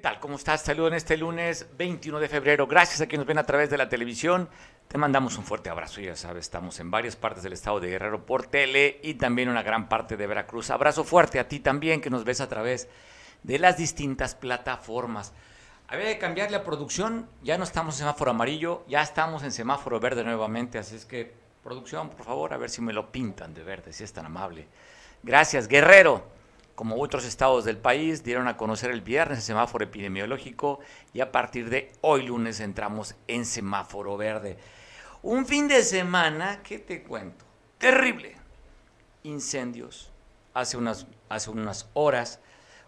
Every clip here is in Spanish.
tal? ¿Cómo estás? Saludo en este lunes 21 de febrero. Gracias a quienes nos ven a través de la televisión. Te mandamos un fuerte abrazo. Ya sabes, estamos en varias partes del estado de Guerrero por tele y también una gran parte de Veracruz. Abrazo fuerte a ti también que nos ves a través de las distintas plataformas. Había de cambiar la producción. Ya no estamos en semáforo amarillo, ya estamos en semáforo verde nuevamente. Así es que, producción, por favor, a ver si me lo pintan de verde, si es tan amable. Gracias, Guerrero como otros estados del país, dieron a conocer el viernes el semáforo epidemiológico y a partir de hoy lunes entramos en semáforo verde. Un fin de semana, ¿qué te cuento? Terrible. Incendios. Hace unas, hace unas horas,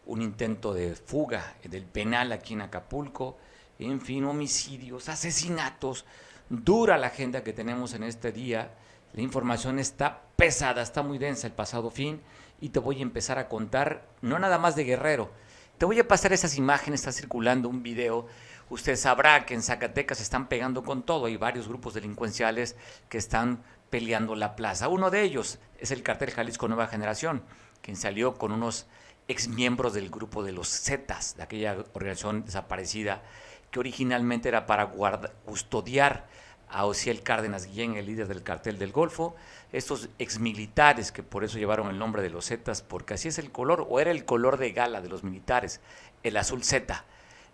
un intento de fuga del penal aquí en Acapulco. En fin, homicidios, asesinatos. Dura la agenda que tenemos en este día. La información está pesada, está muy densa el pasado fin y te voy a empezar a contar, no nada más de Guerrero, te voy a pasar esas imágenes, está circulando un video. Usted sabrá que en Zacatecas se están pegando con todo. Hay varios grupos delincuenciales que están peleando la plaza. Uno de ellos es el cartel Jalisco Nueva Generación, quien salió con unos exmiembros del grupo de los Zetas, de aquella organización desaparecida, que originalmente era para guardar, custodiar a Ociel Cárdenas Guillén, el líder del cartel del Golfo, estos exmilitares que por eso llevaron el nombre de los Zetas, porque así es el color, o era el color de gala de los militares, el azul Zeta.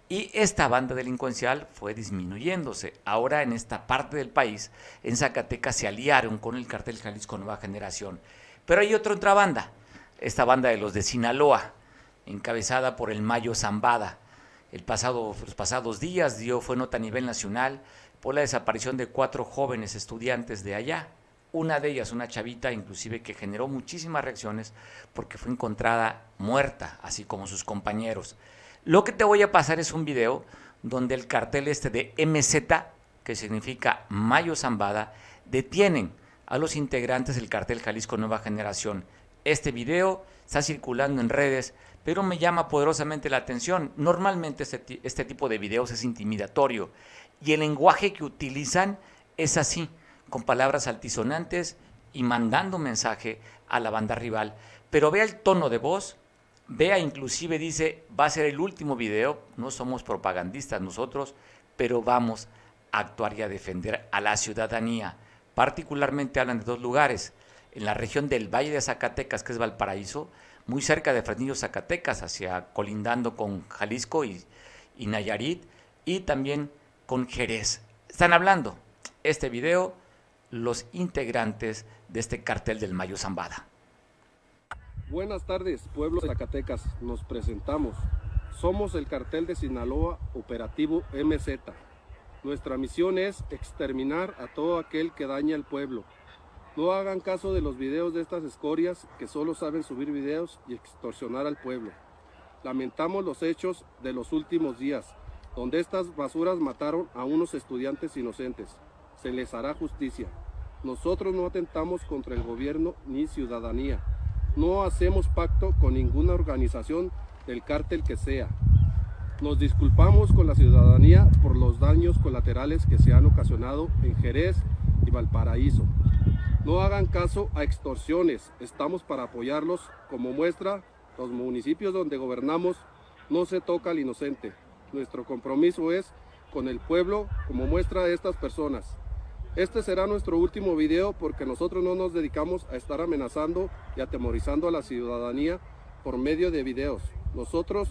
Y esta banda delincuencial fue disminuyéndose. Ahora en esta parte del país, en Zacatecas, se aliaron con el cartel Jalisco Nueva Generación. Pero hay otra otra banda, esta banda de los de Sinaloa, encabezada por el Mayo Zambada. El pasado, los pasados días dio, fue nota a nivel nacional por la desaparición de cuatro jóvenes estudiantes de allá. Una de ellas, una chavita, inclusive que generó muchísimas reacciones porque fue encontrada muerta, así como sus compañeros. Lo que te voy a pasar es un video donde el cartel este de MZ, que significa Mayo Zambada, detienen a los integrantes del cartel Jalisco Nueva Generación. Este video está circulando en redes, pero me llama poderosamente la atención. Normalmente este, tipo de videos es intimidatorio y el lenguaje que utilizan es así, con palabras altisonantes y mandando mensaje a la banda rival. Pero vea el tono de voz, vea inclusive dice, va a ser el último video, no somos propagandistas nosotros, pero vamos a actuar y a defender a la ciudadanía. Particularmente hablan de dos lugares, en la región del Valle de Zacatecas, que es Valparaíso, muy cerca de Fresnillo, Zacatecas, hacia colindando con Jalisco y, Nayarit, y también con Jerez. Están hablando este video los integrantes de este cartel del Mayo Zambada. Buenas tardes, pueblo de Zacatecas. Nos presentamos. Somos el cartel de Sinaloa Operativo MZ. Nuestra misión es exterminar a todo aquel que daña al pueblo. No hagan caso de los videos de estas escorias que solo saben subir videos y extorsionar al pueblo. Lamentamos los hechos de los últimos días donde estas basuras mataron a unos estudiantes inocentes. Se les hará justicia. Nosotros no atentamos contra el gobierno ni ciudadanía. No hacemos pacto con ninguna organización del cártel que sea. Nos disculpamos con la ciudadanía por los daños colaterales que se han ocasionado en Jerez y Valparaíso. No hagan caso a extorsiones, estamos para apoyarlos. Como muestra, los municipios donde gobernamos no se toca al inocente. Nuestro compromiso es con el pueblo como muestra de estas personas. Este será nuestro último video porque nosotros no nos dedicamos a estar amenazando y atemorizando a la ciudadanía por medio de videos. Nosotros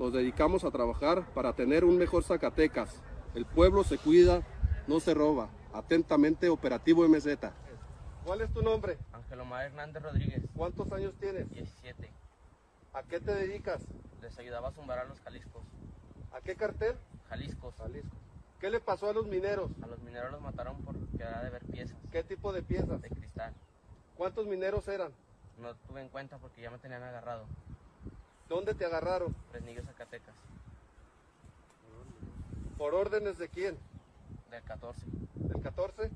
nos dedicamos a trabajar para tener un mejor Zacatecas. El pueblo se cuida, no se roba. Atentamente, Operativo MZ. ¿Cuál es tu nombre? Ángelo Omar Hernández Rodríguez, ¿Cuántos años tienes? 17. ¿A qué te dedicas? Les ayudaba a zumbar a los Jaliscos. ¿A qué cartel? Jaliscos. Jalisco. ¿Qué le pasó a los mineros? A los mineros los mataron por quedar de ver piezas ¿Qué tipo de piezas? de cristal. ¿Cuántos mineros eran? No tuve en cuenta porque ya me tenían agarrado. ¿Dónde te agarraron? Fresnillo, Zacatecas. ¿Por órdenes de quién? Del 14. ¿Del 14?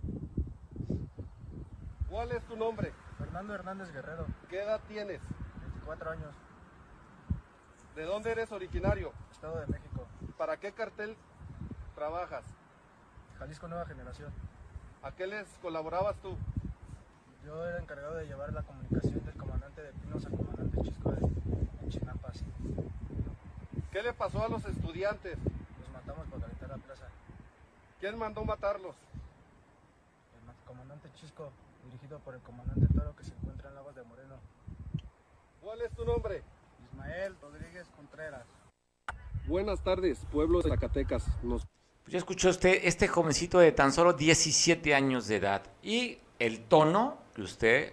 ¿Cuál es tu nombre? Fernando Hernández Guerrero, ¿Qué edad tienes? 24 años, ¿De dónde eres originario? Estado de México, ¿Para qué cartel trabajas? Jalisco Nueva Generación. ¿A qué les colaborabas tú? Yo era encargado de llevar la comunicación del comandante de Pinos al comandante Chisco de, en Chinapas. ¿Qué le pasó a los estudiantes? Los matamos para calentar la plaza. ¿Quién mandó matarlos? El ma- comandante Chisco, dirigido por el comandante Toro que se encuentra en Lagos de Moreno. ¿Cuál es tu nombre? Ismael Rodríguez Contreras. Buenas tardes, pueblo de Zacatecas. Nos Pues ya escuchó usted este jovencito de tan solo 17 años de edad y el tono que usted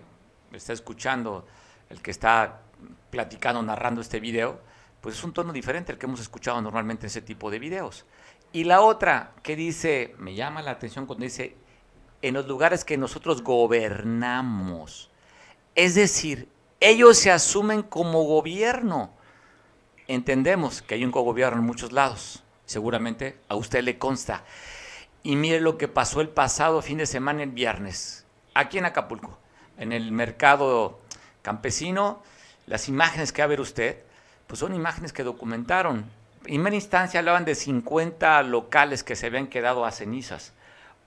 está escuchando, el que está platicando, narrando este video, pues es un tono diferente al que hemos escuchado normalmente en ese tipo de videos. Y la otra que dice, me llama la atención cuando dice, en los lugares que nosotros gobernamos. Es decir, ellos se asumen como gobierno. Entendemos que hay un cogobierno en muchos lados. Seguramente a usted le consta. Y mire lo que pasó el pasado fin de semana, el viernes, aquí en Acapulco, en el mercado campesino. Las imágenes que va a ver usted, pues son imágenes que documentaron. En primera instancia hablaban de 50 locales que se habían quedado a cenizas.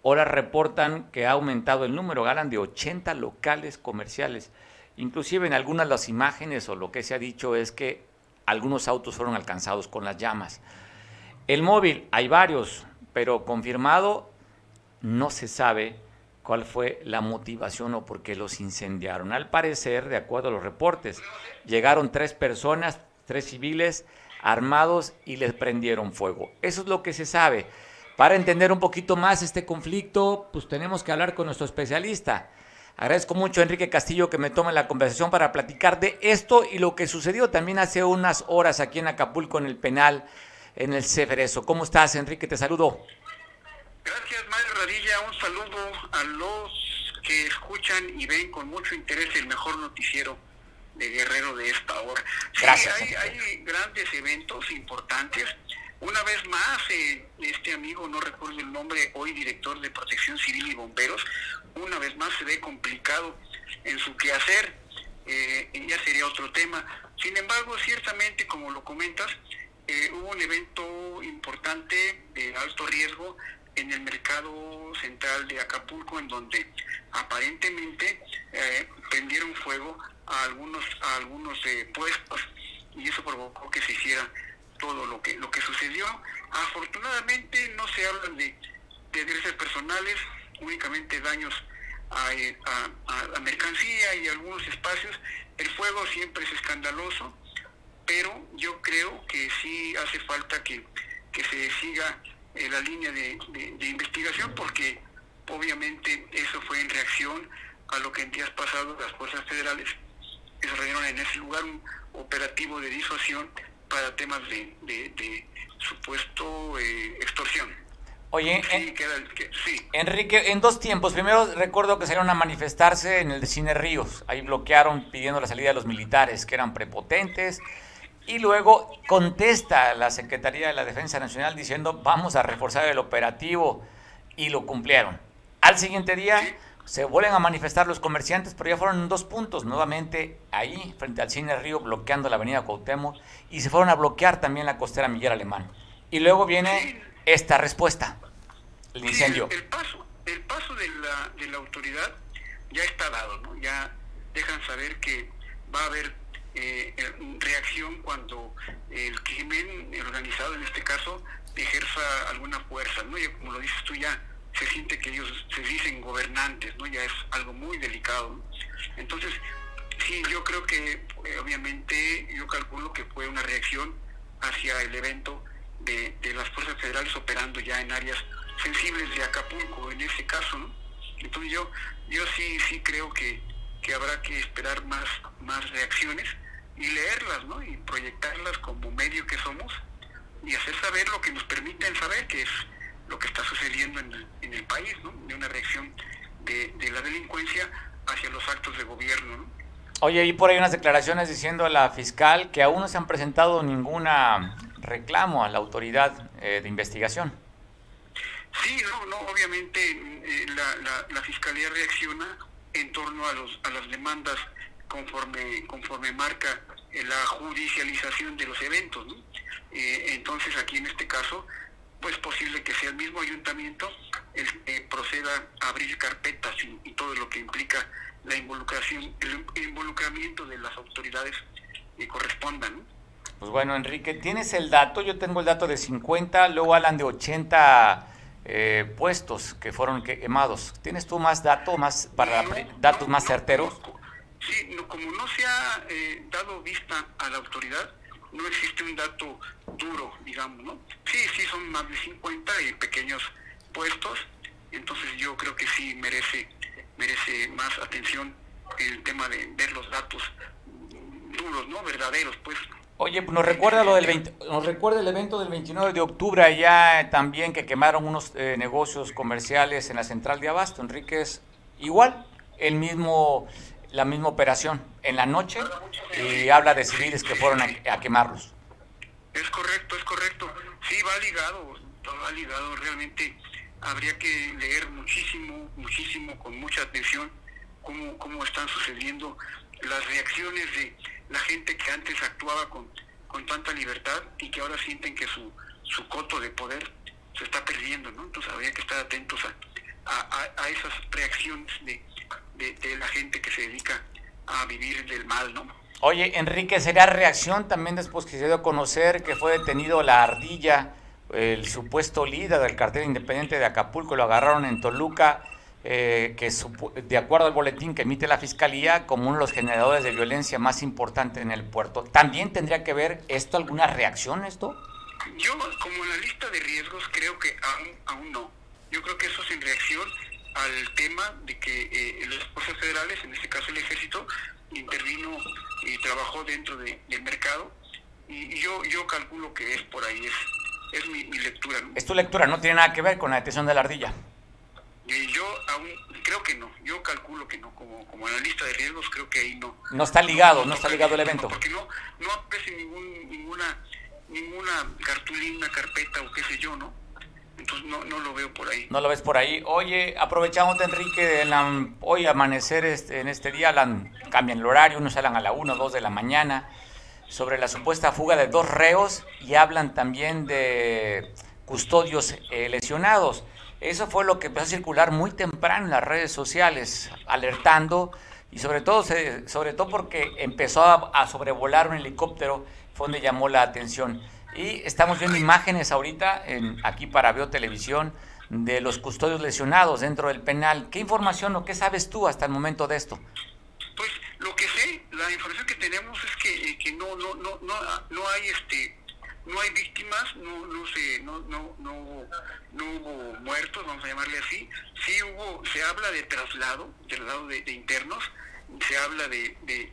Ahora reportan que ha aumentado el número, ganan de 80 locales comerciales. Inclusive en algunas de las imágenes o lo que se ha dicho es que algunos autos fueron alcanzados con las llamas. El móvil, hay varios, pero confirmado no se sabe cuál fue la motivación o por qué los incendiaron. Al parecer, de acuerdo a los reportes, llegaron tres personas, tres civiles armados y les prendieron fuego. Eso es lo que se sabe. Para entender un poquito más este conflicto, pues tenemos que hablar con nuestro especialista. Agradezco mucho a Enrique Castillo que me tome la conversación para platicar de esto y lo que sucedió también hace unas horas aquí en Acapulco en el penal, en el Ceferezo. ¿Cómo estás, Enrique? Te saludo. Gracias, Mario Radilla. Un saludo a los que escuchan y ven con mucho interés el mejor noticiero de Guerrero de esta hora. Sí, Gracias, hay, hay grandes eventos importantes. Una vez más, eh, este amigo, no recuerdo el nombre, hoy director de Protección Civil y Bomberos, una vez más se ve complicado en su quehacer. Eh, ya sería otro tema. Sin embargo, ciertamente, como lo comentas, eh, hubo un evento importante de alto riesgo en el mercado central de Acapulco, en donde aparentemente eh, prendieron fuego a algunos a algunos eh, puestos y eso provocó que se hiciera todo lo que lo que sucedió. Afortunadamente no se habla de, de desgracias personales, únicamente daños a, eh, a la mercancía y algunos espacios. El fuego siempre es escandaloso, pero yo creo que sí hace falta que, que se siga eh, la línea de, de- de investigación porque obviamente eso fue en reacción a lo que en días pasados las fuerzas federales desarrollaron en ese lugar un operativo de disuasión para temas de, de- de supuesto eh, extorsión. Oye, Sí, en- queda- que- sí, Enrique, en dos tiempos. Primero recuerdo que salieron a manifestarse en el de Cine Ríos. Ahí bloquearon pidiendo la salida de los militares, que eran prepotentes. Y luego contesta la Secretaría de la Defensa Nacional diciendo vamos a reforzar el operativo. Y lo cumplieron. Al siguiente día se vuelven a manifestar los comerciantes, pero ya fueron en dos puntos. Nuevamente ahí, frente al Cine Río, bloqueando la avenida Cuauhtémoc. Y se fueron a bloquear también la costera Miguel Alemán. Y luego viene esta respuesta. El incendio. el, el paso, el paso de la, de la autoridad ya está dado, ¿no? Ya dejan saber que va a haber eh, reacción cuando el crimen organizado, en este caso, ejerza alguna fuerza, ¿no? Ya como lo dices tú, ya se siente que ellos se dicen gobernantes, ¿no? Ya es algo muy delicado. Entonces, sí, yo creo que eh, obviamente yo calculo que fue una reacción hacia el evento de, de las fuerzas federales operando ya en áreas sensibles de Acapulco en ese caso, ¿no? Entonces yo, yo sí, sí creo que, que habrá que esperar más, más reacciones y leerlas, ¿no? Y proyectarlas como medio que somos y hacer saber lo que nos permiten saber, que es lo que está sucediendo en el, en el país, ¿no? De una reacción de, de la delincuencia hacia los actos de gobierno, ¿no? Oye, y por ahí unas declaraciones diciendo a la fiscal que aún no se han presentado ninguna reclamo a la autoridad eh, de investigación. Sí, no, no, obviamente eh, la, la, la fiscalía reacciona en torno a los a las demandas conforme conforme marca la judicialización de los eventos. ¿no? Eh, entonces aquí en este caso, pues posible que sea el mismo ayuntamiento el que proceda a abrir carpetas y, y todo lo que implica la involucración, el involucramiento de las autoridades que correspondan. ¿no? Pues bueno, Enrique, ¿tienes el dato? Yo tengo el dato de 50, luego hablan de 80 eh, puestos que fueron quemados. ¿Tienes tú más datos, más para datos más certeros? Sí, como no se ha eh, dado vista a la autoridad, no existe un dato duro, digamos, ¿no? Sí, sí, son más de 50 pequeños puestos, entonces yo creo que sí merece, merece más atención el tema de ver los datos duros, ¿no? Verdaderos, pues. Oye, nos recuerda lo del nos recuerda el evento del 29 de octubre allá también que quemaron unos eh, negocios comerciales en la central de Abasto, Enríquez. Igual, el mismo la misma operación en la noche y habla de civiles que fueron a, quemarlos. Es correcto, es correcto. Sí, va ligado, va ligado. Realmente habría que leer muchísimo, muchísimo, con mucha atención, cómo, cómo están sucediendo las reacciones de la gente que antes actuaba con, con tanta libertad y que ahora sienten que su, su coto de poder se está perdiendo, ¿no? Entonces habría que estar atentos a, a, a esas reacciones de, de, la gente que se dedica a vivir del mal, ¿no? Oye, Enrique, ¿será reacción también después que se dio a conocer que fue detenido la ardilla, el supuesto líder del cartel independiente de Acapulco, lo agarraron en Toluca, eh, que de acuerdo al boletín que emite la Fiscalía, como uno de los generadores de violencia más importantes en el puerto. ¿También tendría que ver esto, alguna reacción esto? Yo, como en la lista de riesgos, creo que aún, aún no. Yo creo que eso sin reacción al tema de que eh, las fuerzas federales, en este caso el ejército, intervino y trabajó dentro del mercado y, yo yo calculo que es por ahí, es, es mi, lectura. Es tu lectura, no tiene nada que ver con la detención de la ardilla. Yo aún creo que no, yo calculo que no, como, como analista de riesgos creo que ahí no. No está ligado, no, está ligado el evento. Porque no, no aparece ningún, ninguna, ninguna cartulina, carpeta o qué sé yo, ¿no? Entonces no, lo veo por ahí. No lo ves por ahí. Oye, aprovechamos, Enrique, hoy amanecer este, en este día, cambian el horario, unos salen a la 1 o 2 de la mañana, sobre la supuesta fuga de dos reos y hablan también de custodios eh, lesionados. Eso fue lo que empezó a circular muy temprano en las redes sociales, alertando y sobre todo, sobre todo porque empezó a, a sobrevolar un helicóptero, fue donde llamó la atención. Y estamos viendo imágenes ahorita en, aquí para Veo Televisión de los custodios lesionados dentro del penal. ¿Qué información o qué sabes tú hasta el momento de esto? Pues lo que sé, la información que tenemos es que, que no, no, no, no, no hay este no hay víctimas, no, no, se, no, no, no, no hubo muertos, vamos a llamarle así. Sí hubo, se habla de traslado, traslado de, internos, se habla de,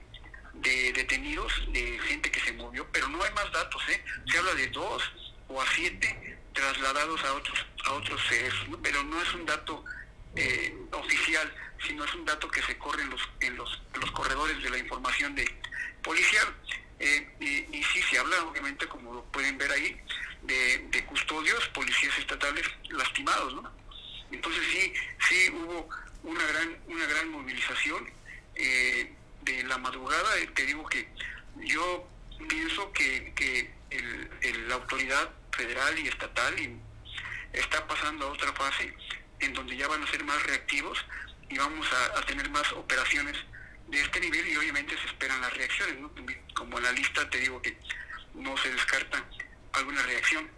de detenidos, de gente que se movió, pero no hay más datos, ¿eh? Se habla de dos o a siete trasladados a otros a otros seres, pero no es un dato eh, oficial, sino es un dato que se corre en los en los, los corredores de la información de policial. Eh, y, y, sí se habla, obviamente, como lo pueden ver ahí, de, de custodios, policías estatales lastimados, ¿no? Entonces sí, sí hubo una gran, una gran movilización. Eh, de la madrugada, eh, te digo que yo pienso que, que el, la autoridad federal y estatal está pasando a otra fase en donde ya van a ser más reactivos y vamos a, tener más operaciones de este nivel y obviamente se esperan las reacciones. Como en la lista te digo que no se descarta alguna reacción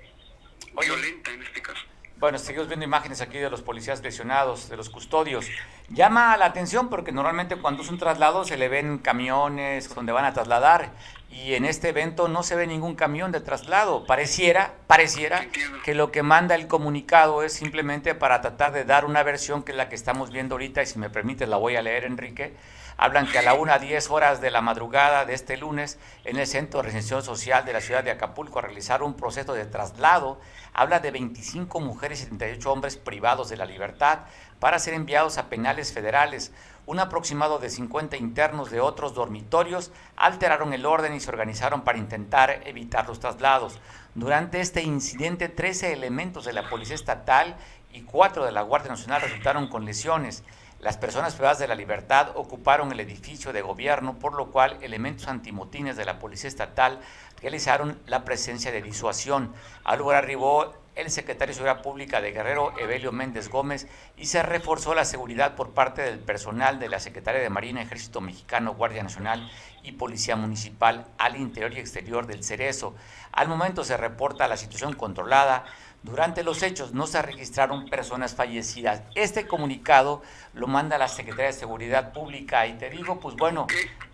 violenta en este caso. Bueno, seguimos viendo imágenes aquí de los policías lesionados, de los custodios. Llama la atención porque normalmente cuando es un traslado se le ven camiones donde van a trasladar y en este evento no se ve ningún camión de traslado. Pareciera, pareciera que lo que manda el comunicado es simplemente para tratar de dar una versión que es la que estamos viendo ahorita y si me permites la voy a leer, Enrique hablan que a la 1 a 10 horas de la madrugada de este lunes en el Centro de Residencia Social de la ciudad de Acapulco a realizar un proceso de traslado. Habla de 25 mujeres y 38 hombres privados de la libertad para ser enviados a penales federales. Un aproximado de 50 internos de otros dormitorios alteraron el orden y se organizaron para intentar evitar los traslados. Durante este incidente, 13 elementos de la Policía Estatal y 4 de la Guardia Nacional resultaron con lesiones. Las personas privadas de la libertad ocuparon el edificio de gobierno, por lo cual elementos antimotines de la Policía Estatal realizaron la presencia de disuasión. Al lugar arribó el secretario de Seguridad Pública de Guerrero, Evelio Méndez Gómez, y se reforzó la seguridad por parte del personal de la Secretaría de Marina, Ejército Mexicano, Guardia Nacional y Policía Municipal al interior y exterior del Cerezo. Al momento se reporta la situación controlada. Durante los hechos no se registraron personas fallecidas. Este comunicado lo manda la Secretaría de Seguridad Pública y te digo, pues bueno,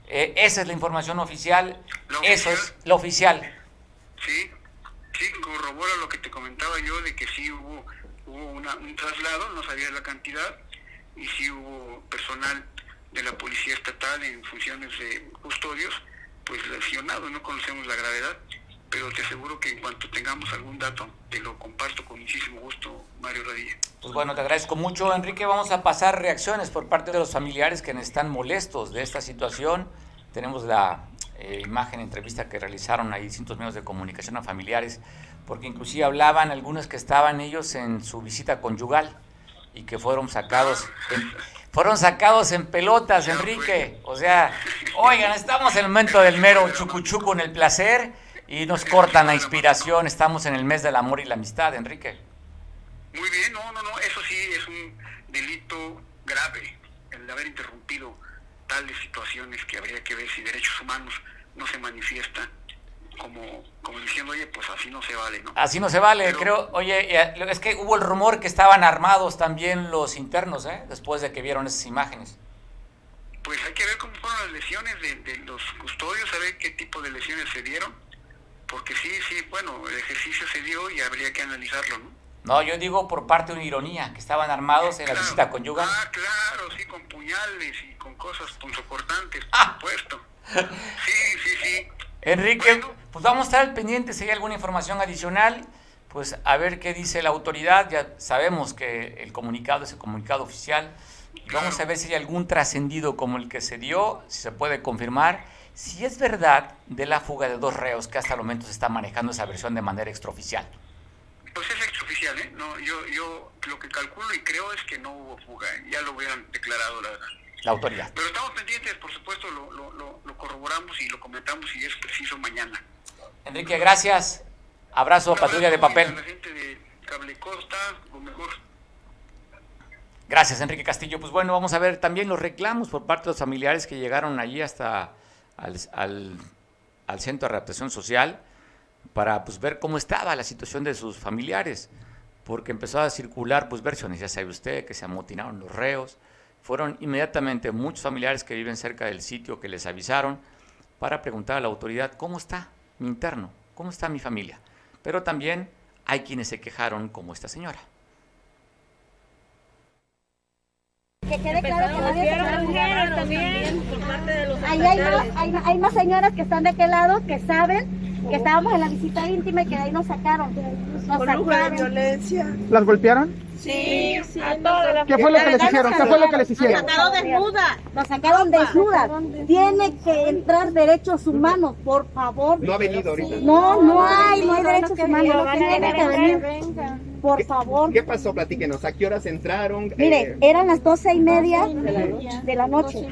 eh, esa es la información oficial, ¿La eso oficial? es lo oficial. Sí, sí, corrobora lo que te comentaba yo de que sí hubo, hubo una- un traslado, no sabía la cantidad, y sí hubo personal de la Policía Estatal en funciones de custodios, pues lesionado, no conocemos la gravedad, pero te aseguro que en cuanto tengamos algún dato, te lo comparto con muchísimo gusto, Mario Radilla. Pues bueno, te agradezco mucho, Enrique. Vamos a pasar reacciones por parte de los familiares que están molestos de esta situación. Tenemos la eh, imagen, entrevista que realizaron ahí distintos medios de comunicación a familiares, porque inclusive hablaban algunos que estaban ellos en su visita conyugal y que fueron sacados en, fueron sacados en pelotas, Enrique. O sea, oigan, estamos en el momento del mero chucuchuco en el placer y nos cortan la inspiración. Estamos en el mes del amor y la amistad, Enrique. Muy bien, no, no, no, eso sí es un delito grave, el de haber interrumpido tales situaciones que habría que ver si derechos humanos no se manifiesta como, como diciendo, oye, pues así no se vale, ¿no? Así no se vale, Pero- creo. Oye, eh, es que hubo el rumor que estaban armados también los internos, ¿eh? Después de que vieron esas imágenes. Pues hay que ver cómo fueron las lesiones de, de los custodios, a ver qué tipo de lesiones se dieron, porque sí, sí, bueno, el ejercicio se dio y habría que analizarlo, ¿no? No, yo digo por parte de una ironía, que estaban armados en la Claro. visita conyugal. Ah, claro, sí, con puñales y con cosas punzocortantes, por Ah. supuesto. Sí, sí, sí. Enrique, Bueno. pues vamos a estar al pendiente si hay alguna información adicional, pues a ver qué dice la autoridad. Ya sabemos que el comunicado es el comunicado oficial. Y Vamos a ver si hay algún trascendido como el que se dio, si se puede confirmar. Si es verdad de la fuga de dos reos, que hasta el momento se está manejando esa versión de manera extraoficial. Pues es extraoficial, ¿eh? No, yo, yo lo que calculo y creo es que no hubo fuga, ¿eh? ya lo hubieran declarado, la verdad. La autoridad. Pero estamos pendientes, por supuesto, lo, lo, lo, lo corroboramos y lo comentamos si es preciso mañana. Enrique, gracias. Abrazo, Un patrulla de papel. A la gente de Cable Costa, lo mejor. Gracias, Enrique Castillo. Pues bueno, vamos a ver también los reclamos por parte de los familiares que llegaron allí hasta al, al- al centro de adaptación social para pues, ver cómo estaba la situación de sus familiares, porque empezó a circular pues versiones, ya sabe usted, que se amotinaron los reos. Fueron inmediatamente muchos familiares que viven cerca del sitio que les avisaron para preguntar a la autoridad cómo está mi interno, cómo está mi familia. Pero también hay quienes se quejaron como esta señora. Que quede claro que nadie se mujeres burlar. también por parte de los Ahí hay más, hay, hay más señoras que están de aquel lado que saben que estábamos en la visita íntima y que de ahí nos sacaron. Nos Con lujo de sacaron. violencia. ¿Las golpearon? Sí, sí, a todas. ¿Qué fue lo que les hicieron? ¿Qué fue lo que les hicieron? Nos. Nos sacaron desnudas. Tiene que entrar derechos humanos, por favor. No ha venido ahorita. No, no hay, no hay derechos humanos. Tiene que venir. Por favor. ¿Qué pasó? Platíquenos. ¿A qué horas entraron? Mire, Eh, eran las doce y media de la noche.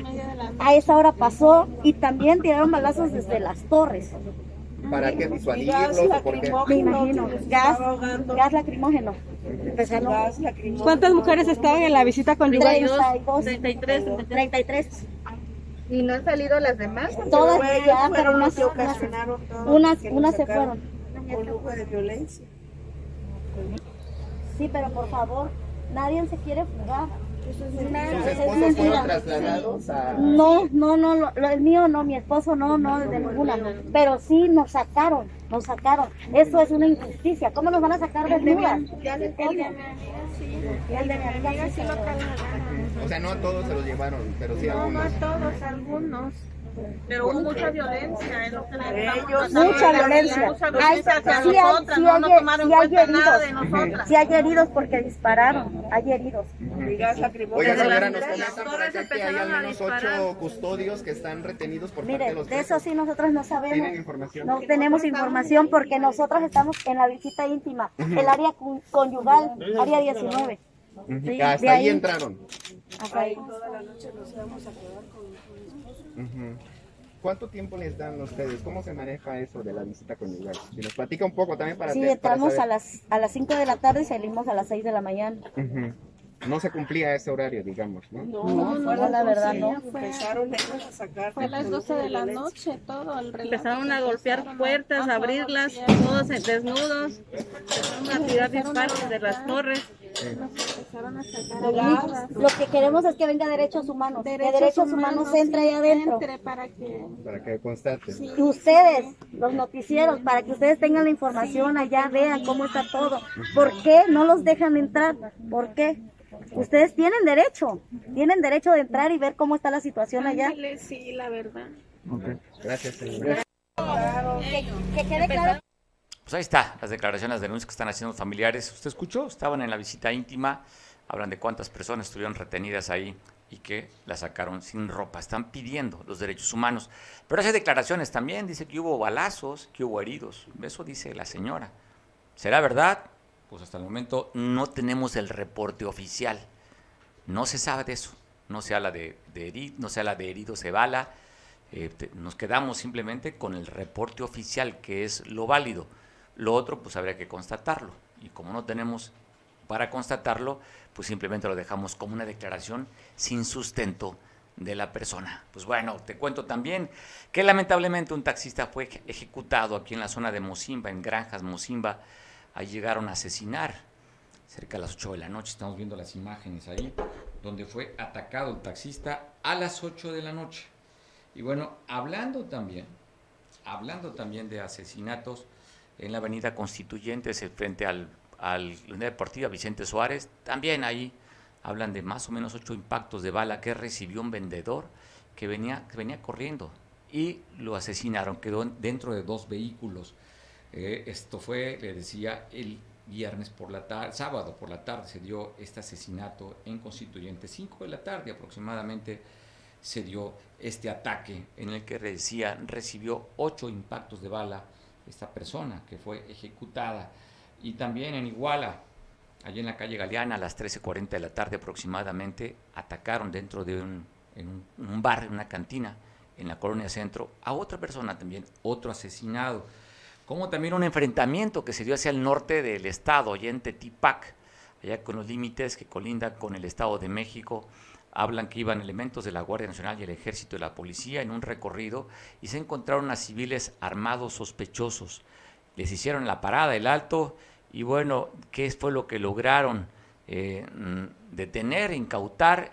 A esa hora pasó y también tiraron balazos desde las torres. ¿Para qué por qué? Me imagino, gas, gas lacrimógeno. Empezaron ¿Cuántas mujeres estaban en la visita conyugal? 32, 33. 33. ¿Y no han salido las demás? Todas ya, pero unas, unas, ocasionaron todo, unas, que unas nos se fueron. Con lujo de violencia. Sí, pero por favor, nadie se quiere fugar. ¿Sus esposos fueron trasladados a...? No, no, no, lo, el mío no, mi esposo no, no, de ninguna. Pero sí nos sacaron, nos sacaron. Eso es una injusticia. ¿Cómo nos van a sacar desnudas? El de mi amiga sí lo O sea, no a todos se los llevaron, pero sí a algunos. todos, algunos. Pero hubo mucha violencia, Ellos, mucha violencia. Hay, sí hay, sí hay, sí hay heridos. Sí hay heridos porque dispararon. Hay heridos. Oiga, señora, nos comentan por acá que hay al menos ocho custodios que están retenidos por parte de Mire, los de eso sí nosotros no sabemos. ¿Tienen información? No tenemos información porque nosotros estamos en la visita íntima, el área con- conyugal, área 19. Ujú. Sí, Hasta de ahí ahí. entraron. Hasta ahí. ¿Cuánto tiempo les dan ustedes? ¿Cómo se maneja eso de la visita conyugal? Si nos platica un poco también para Sí, te- para entramos a las, a las 5 de la tarde y salimos a las 6 de la mañana. No se cumplía ese horario, digamos, ¿no? No, no, la verdad no. Empezaron ellos a sacar. Fue a las 12 de la noche todo el. Empezaron a golpear Empezaron puertas, a abrirlas, todos desnudos. Empezaron a tirar disparos de las torres. Empezaron a sacar Lo, que queremos es que venga Derechos Humanos. que Derechos Humanos entre ahí adentro. entre para que Para que constate. Y ustedes, los noticieros, para que ustedes tengan la información allá, vean cómo está todo. ¿Por qué no los dejan entrar? ¿Por qué? Ustedes tienen derecho, tienen derecho de entrar y ver cómo está la situación allá. Sí, la verdad. Gracias, señora. Que, que quede claro Pues ahí está, las declaraciones, las denuncias que están haciendo familiares. ¿Usted escuchó? Estaban en la visita íntima, hablan de cuántas personas estuvieron retenidas ahí y que las sacaron sin ropa. Están pidiendo los derechos humanos. Pero hace declaraciones también, dice que hubo balazos, que hubo heridos. Eso dice la señora. ¿Será verdad? Pues hasta el momento no tenemos el reporte oficial. No se sabe de eso. No se habla de, de heridos, no se habla de heridos de bala. Eh, nos quedamos simplemente con el reporte oficial, que es lo válido. Lo otro, pues habría que constatarlo. Y como no tenemos para constatarlo, pues simplemente lo dejamos como una declaración sin sustento de la persona. Pues bueno, te cuento también que lamentablemente un taxista fue eje- ejecutado aquí en la zona de Mozimba, en Granjas Mozimba. Ahí llegaron a asesinar cerca de las 8 de la noche. Estamos viendo las imágenes ahí, donde fue atacado el taxista a las 8 de la noche. Y bueno, hablando también, hablando también de asesinatos en la avenida Constituyentes, frente al, al Deportiva Vicente Suárez, también ahí hablan de más o menos ocho impactos de bala que recibió un vendedor que venía, venía corriendo y lo asesinaron, quedó dentro de dos vehículos. Eh, esto fue, le decía, el viernes por la tarde, sábado por la tarde se dio este asesinato en Constituyente, 5 de la tarde aproximadamente se dio este ataque en el que decía recibió ocho impactos de bala esta persona que fue ejecutada y también en Iguala allí en la calle Galeana a las 13:40 de la tarde aproximadamente atacaron dentro de un, en un, bar, en una cantina en la colonia centro a otra persona también otro asesinado como también un enfrentamiento que se dio hacia el norte del estado, allá en Tetipac, allá con los límites que colindan con el Estado de México. Hablan que iban elementos de la Guardia Nacional y el Ejército y la Policía en un recorrido y se encontraron a civiles armados sospechosos. Les hicieron la parada, el alto, y bueno, ¿qué fue lo que lograron? Eh, mm, detener, incautar,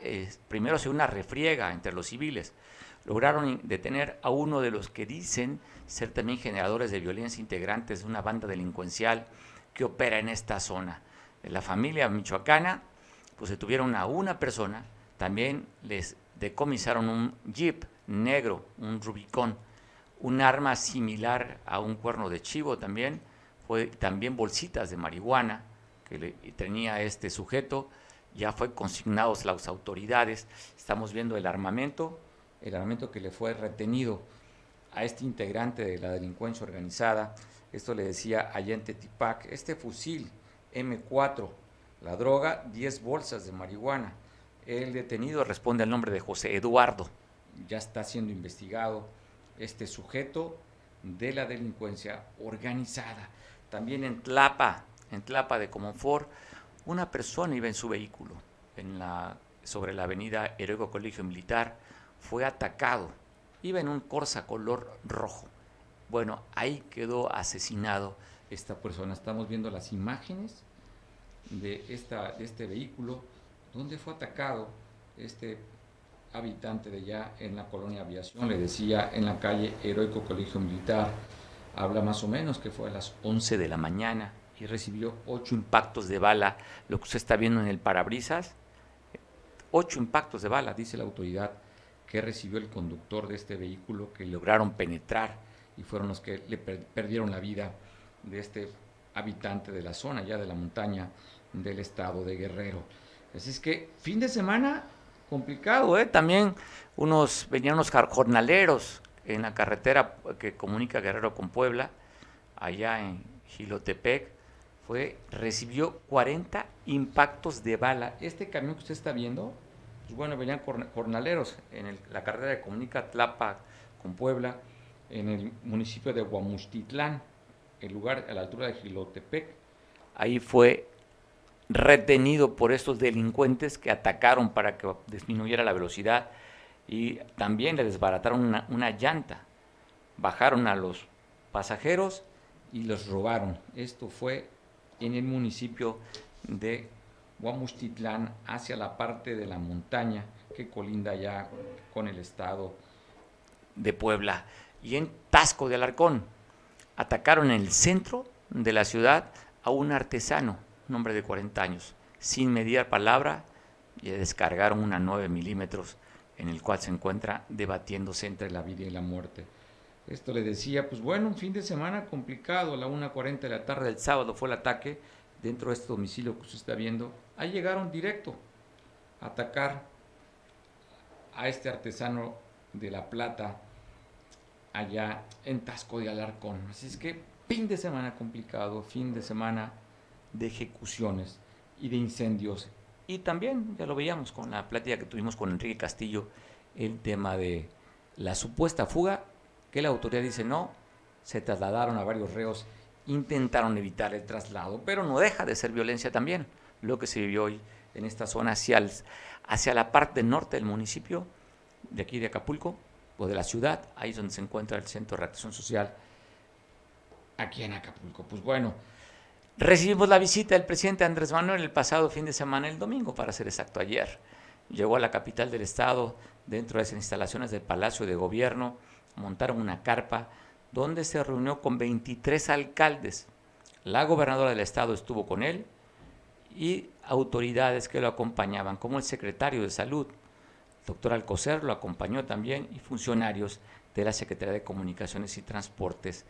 primero hacer una refriega entre los civiles. Lograron detener a uno de los que dicen ser también generadores de violencia, integrantes de una banda delincuencial que opera en esta zona. De la familia michoacana, pues detuvieron a una persona, también les decomisaron un jeep negro, un Rubicón, un arma similar a un cuerno de chivo también, fue también bolsitas de marihuana que le- tenía este sujeto, ya fue consignados las autoridades, estamos viendo el armamento, el armamento que le fue retenido a este integrante de la delincuencia organizada, esto le decía allá en Tetipac, este fusil M4, la droga, 10 bolsas de marihuana. El detenido responde al nombre de José Eduardo. Ya está siendo investigado este sujeto de la delincuencia organizada. También en Tlapa, en Tlapa de Comonfort, una persona iba en su vehículo en la, sobre la avenida Heroico Colegio Militar, fue atacado. Iba en un Corsa color rojo. Bueno, ahí quedó asesinado esta persona. Estamos viendo las imágenes de, esta, de este vehículo donde fue atacado este habitante de allá en la colonia Aviación, le decía en la calle Heroico Colegio Militar, habla más o menos que fue a las 11 de la mañana y recibió ocho impactos de bala, lo que usted está viendo en el parabrisas, ocho impactos de bala, dice la autoridad, que recibió el conductor de este vehículo, que lograron penetrar y fueron los que le per- perdieron la vida de este habitante de la zona, ya de la montaña del estado de Guerrero. Así es que fin de semana complicado, ¿eh? También unos, venían unos jornaleros en la carretera que comunica Guerrero con Puebla, allá en Gilotepec, fue, recibió 40 impactos de bala. Este camión que usted está viendo, pues bueno, venían jornaleros en la carretera que comunica Tlapa con Puebla, en el municipio de Huamustitlán, el lugar a la altura de Gilotepec. Ahí fue retenido por estos delincuentes que atacaron para que disminuyera la velocidad y también le desbarataron una, llanta. Bajaron a los pasajeros y los robaron. Esto fue en el municipio de Huamustitlán, hacia la parte de la montaña que colinda ya con el estado de Puebla. Y en Tasco de Alarcón, atacaron en el centro de la ciudad a un artesano, un hombre de 40 años, sin medir palabra, y descargaron una 9 milímetros en el cual se encuentra debatiéndose entre la vida y la muerte. Esto le decía, pues bueno, un fin de semana complicado, a la 1.40 de la tarde del sábado fue el ataque dentro de este domicilio que usted está viendo. Ahí llegaron directo a atacar a este artesano de La Plata allá en Tasco de Alarcón. Así es que fin de semana complicado, fin de semana de ejecuciones y de incendios. Y también, ya lo veíamos con la plática que tuvimos con Enrique Castillo, el tema de la supuesta fuga, que la autoridad dice no, se trasladaron a varios reos, intentaron evitar el traslado, pero no deja de ser violencia también lo que se vivió hoy en esta zona hacia, hacia la parte norte del municipio, de aquí de Acapulco, o de la ciudad, ahí es donde se encuentra el Centro de Reacción Social, aquí en Acapulco. Pues bueno, recibimos la visita del presidente Andrés Manuel el pasado fin de semana, el domingo, para ser exacto, ayer. Llegó a la capital del estado, dentro de las instalaciones del Palacio de Gobierno, montaron una carpa donde se reunió con 23 alcaldes. La gobernadora del estado estuvo con él y autoridades que lo acompañaban, como el secretario de Salud, doctor Alcocer, lo acompañó también, y funcionarios de la Secretaría de Comunicaciones y Transportes.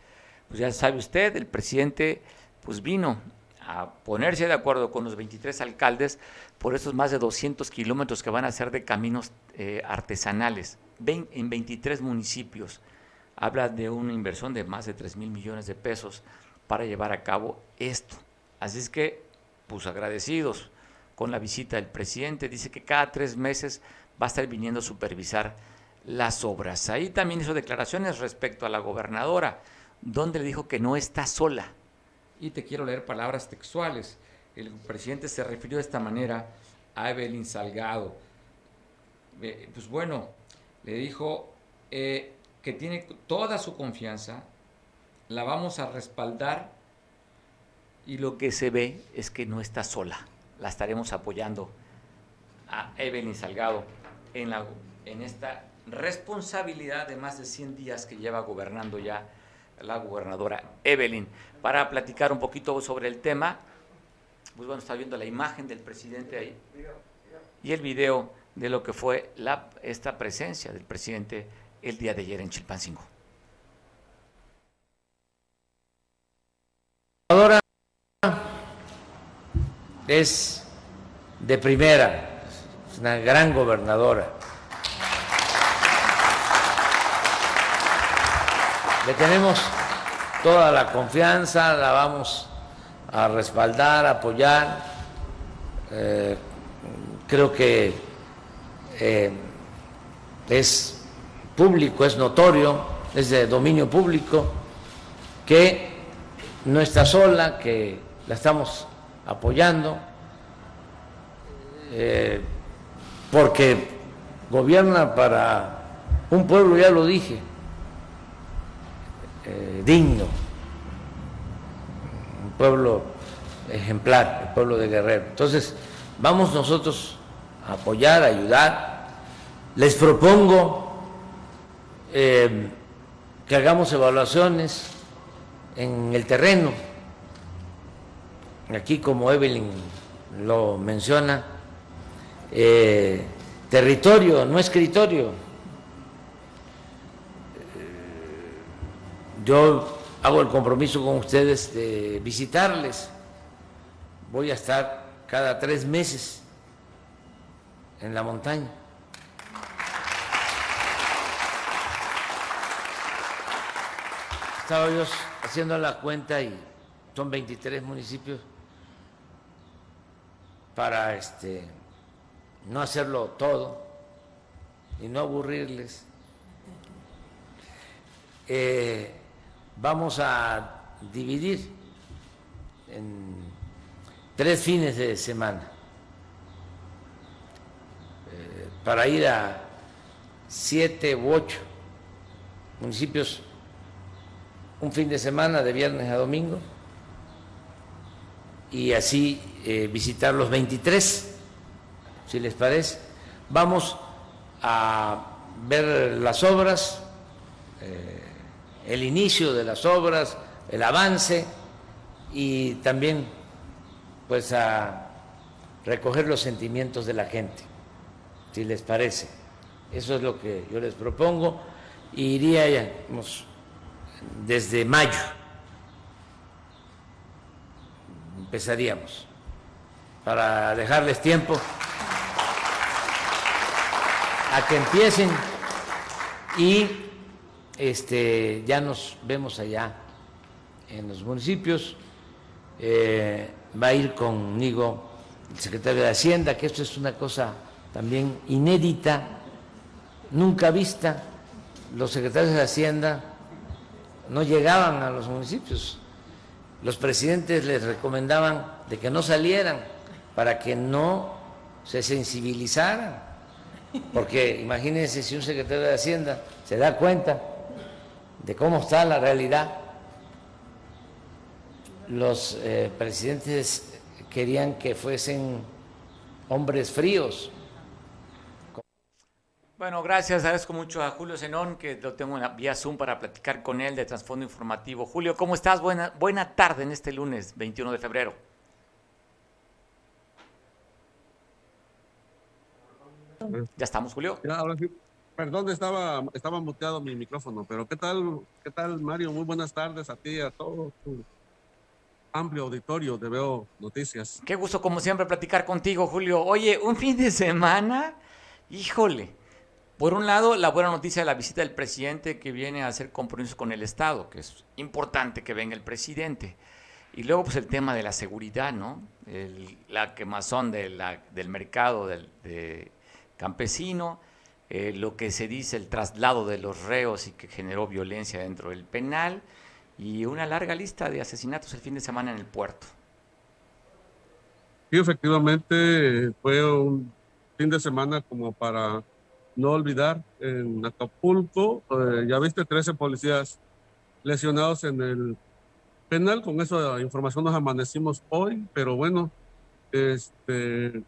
Pues ya sabe usted, el presidente pues vino a ponerse de acuerdo con los 23 alcaldes por esos más de 200 kilómetros que van a ser de caminos eh, artesanales en 23 municipios. Habla de una inversión de más de 3 mil millones de pesos para llevar a cabo esto. Así es que, pues agradecidos con la visita del presidente, dice que cada tres meses va a estar viniendo a supervisar las obras. Ahí también hizo declaraciones respecto a la gobernadora, donde le dijo que no está sola. Y te quiero leer palabras textuales. El presidente se refirió de esta manera a Evelyn Salgado. pues bueno, le dijo eh, que tiene toda su confianza, la vamos a respaldar y lo que se ve es que no está sola. La estaremos apoyando a Evelyn Salgado en, en esta responsabilidad de más de 100 días que lleva gobernando ya la gobernadora Evelyn. Para platicar un poquito sobre el tema, pues bueno, está viendo la imagen del presidente ahí y el video de lo que fue esta presencia del presidente el día de ayer en Chilpancingo. La es de primera, es una gran gobernadora. Le tenemos toda la confianza, la vamos a respaldar, apoyar. Eh, creo que eh, es público, es notorio, es de dominio público, que no está sola, que la estamos apoyando eh, porque gobierna para un pueblo, ya lo dije, eh, digno, un pueblo ejemplar, el pueblo de Guerrero. Entonces, vamos nosotros a apoyar, a ayudar. Les propongo eh, que hagamos evaluaciones en el terreno. Aquí, como Evelyn lo menciona, eh, territorio, no escritorio. Yo hago el compromiso con ustedes de visitarles. Voy a estar cada tres meses en la montaña. Estaba yo haciendo la cuenta y son 23 municipios para este no hacerlo todo y no aburrirles. eh, vamos a dividir en tres fines de semana eh, para ir a siete u ocho municipios un fin de semana de viernes a domingo y así eh, visitar los 23, si les parece. Vamos a ver las obras, eh, el inicio de las obras, el avance y también pues a recoger los sentimientos de la gente, si les parece. Eso es lo que yo les propongo. iría ya, desde mayo empezaríamos para dejarles tiempo a que empiecen y este ya nos vemos allá en los municipios eh, va a ir conmigo el secretario de Hacienda que esto es una cosa también inédita nunca vista los secretarios de Hacienda no llegaban a los municipios. Los presidentes les recomendaban de que no salieran para que no se sensibilizaran. Porque imagínense si un secretario de Hacienda se da cuenta de cómo está la realidad. Los eh, presidentes querían que fuesen hombres fríos, bueno, gracias. Agradezco mucho a Julio Zenón, que lo tengo en vía Zoom para platicar con él de trasfondo informativo. Julio, ¿cómo estás? Buena, buena tarde en este lunes 21 de febrero. Ya estamos, Julio. Perdón, estaba, estaba muteado mi micrófono, pero ¿qué tal, qué tal, Mario? Muy buenas tardes a ti y a todo tu amplio auditorio de Veo Noticias. Qué gusto, como siempre, platicar contigo, Julio. Oye, un fin de semana, híjole, por un lado, la buena noticia de la visita del presidente que viene a hacer compromisos con el Estado, que es importante que venga el presidente. Y luego, pues el tema de la seguridad, ¿no? la quemazón de del mercado del, campesino, eh, lo que se dice, el traslado de los reos y que generó violencia dentro del penal, y una larga lista de asesinatos el fin de semana en el puerto. Sí, efectivamente, fue un fin de semana como para no olvidar, en Acapulco, eh, ya viste, 13 policías lesionados en el penal. Con esa información nos amanecimos hoy, pero bueno, este,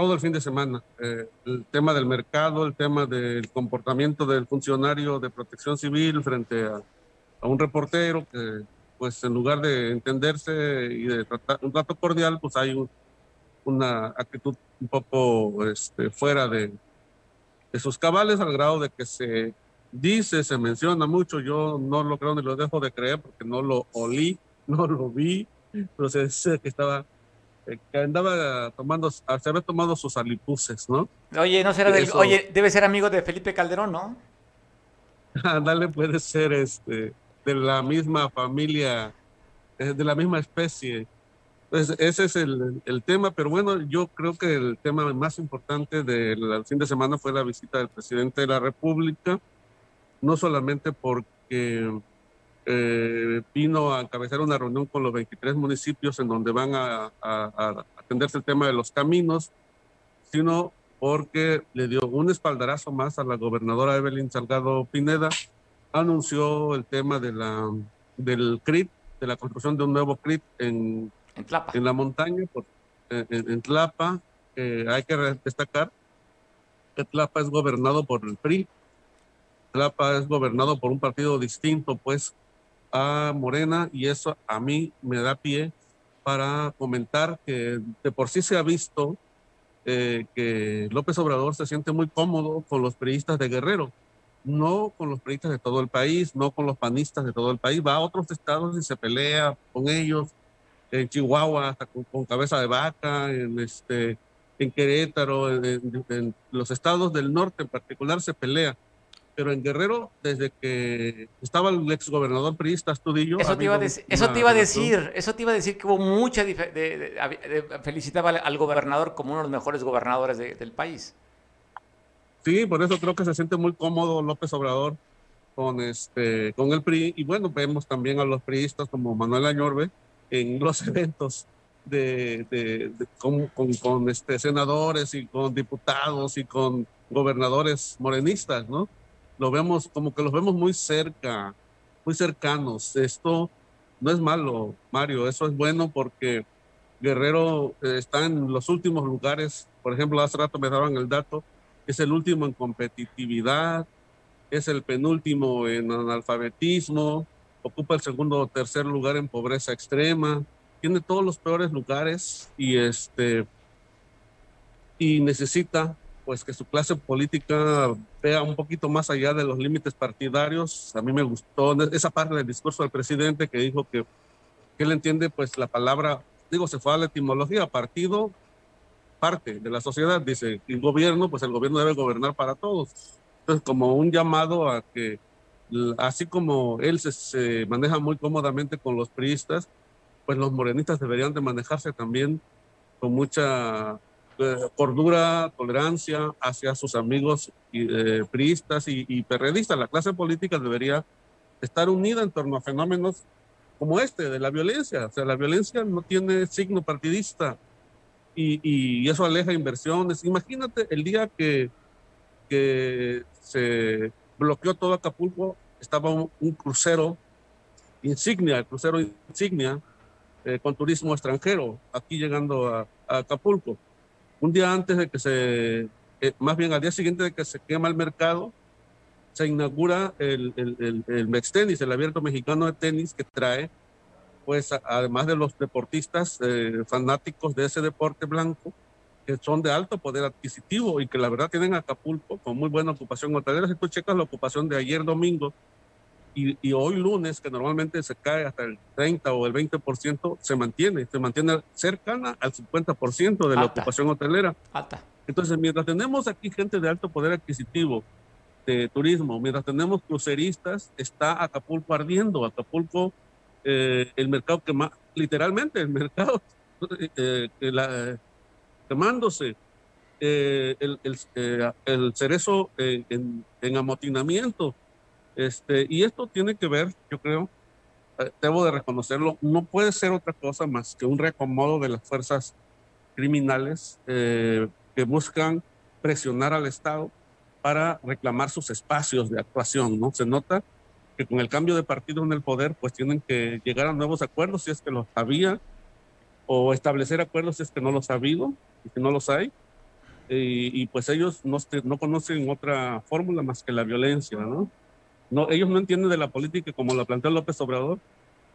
todo el fin de semana. Eh, el tema del mercado, el tema del comportamiento del funcionario de protección civil frente a, a un reportero que, pues en lugar de entenderse y de tratar un trato cordial, pues hay un, una actitud un poco este, fuera de, de, sus cabales al grado de que se dice, se menciona mucho, yo no lo creo ni lo dejo de creer porque no lo olí, no lo vi, dice que estaba que andaba tomando, se había tomado sus alipuses, ¿no? Oye, no será del, oye, debe ser amigo de Felipe Calderón, ¿no? Dale, puede ser este de la misma familia, eh, de la misma especie. Pues ese es el, el, tema, pero bueno, yo creo que el tema más importante del fin de semana fue la visita del presidente de la República, no solamente porque eh, vino a encabezar una reunión con los 23 municipios en donde van a, a, a, atenderse el tema de los caminos, sino porque le dio un espaldarazo más a la gobernadora Evelyn Salgado Pineda, anunció el tema de la, del CRIT, de la construcción de un nuevo CRIT en en Tlapa. En la montaña, por, en, en, Tlapa, eh, hay que destacar que Tlapa es gobernado por el PRI. Tlapa es gobernado por un partido distinto, pues, a Morena, y eso a mí me da pie para comentar que de por sí se ha visto eh, que López Obrador se siente muy cómodo con los periodistas de Guerrero, no con los periodistas de todo el país, no con los panistas de todo el país, va a otros estados y se pelea con ellos, en Chihuahua hasta con, cabeza de vaca, en, este, en Querétaro, en, los estados del norte en particular se pelea. Pero en Guerrero, desde que estaba el ex gobernador priista Astudillo. Eso te, iba a decir, eso te iba a decir, eso te iba a decir que hubo mucha. De, de, felicitaba al gobernador como uno de los mejores gobernadores del país. Sí, por eso creo que se siente muy cómodo López Obrador con, este, con el PRI y bueno, vemos también a los priistas como Manuel Añorbe en los eventos de, de- de- con, con- con, este, senadores y con diputados y con gobernadores morenistas, ¿no? Lo vemos como que los vemos muy cerca, muy cercanos. Esto no es malo, Mario, eso es bueno porque Guerrero eh, está en los últimos lugares. Por ejemplo, hace rato me daban el dato, es el último en competitividad, es el penúltimo en analfabetismo, ocupa el segundo o tercer lugar en pobreza extrema, tiene todos los peores lugares y este y necesita pues que su clase política vea un poquito más allá de los límites partidarios. A mí me gustó esa parte del discurso del presidente que dijo que, que él entiende pues la palabra, digo, se fue a la etimología, partido, parte de la sociedad, dice, y gobierno, pues el gobierno debe gobernar para todos. Entonces, como un llamado a que, así como él se, se maneja muy cómodamente con los priistas, pues los morenistas deberían de manejarse también con mucha cordura, tolerancia hacia sus amigos eh, priistas y, y perredistas. La clase política debería estar unida en torno a fenómenos como este, de la violencia. O sea, la violencia no tiene signo partidista y, eso aleja inversiones. Imagínate el día que, se bloqueó todo Acapulco, estaba un, crucero insignia, el crucero insignia, eh, con turismo extranjero, aquí llegando a Acapulco. Un día antes de que se, eh, más bien al día siguiente de que se quema el mercado, se inaugura el, el, el, el abierto mexicano de tenis que trae, pues además de los deportistas eh, fanáticos de ese deporte blanco, que son de alto poder adquisitivo y que la verdad tienen Acapulco con muy buena ocupación hotelera. Si tú checas la ocupación de ayer domingo y, y hoy lunes, que normalmente se cae hasta el 30 o el 20%, se mantiene, se mantiene cercana al 50% de la ocupación hotelera. Alta. Entonces, mientras tenemos aquí gente de alto poder adquisitivo, de turismo, mientras tenemos cruceristas, está Acapulco ardiendo. Acapulco, eh, el mercado que más, literalmente el mercado eh, que la- quemándose, eh, el, el, eh, el cerezo eh, en, en amotinamiento. Este, y esto tiene que ver, yo creo, eh, debo de reconocerlo, no puede ser otra cosa más que un reacomodo de las fuerzas criminales eh, que buscan presionar al Estado para reclamar sus espacios de actuación, ¿no? Se nota que con el cambio de partido en el poder, pues tienen que llegar a nuevos acuerdos si es que los había, o establecer acuerdos si es que no los ha habido, y que no los hay, y, y pues ellos no, no conocen otra fórmula más que la violencia, ¿no? No, ellos no entienden de la política como la plantea López Obrador.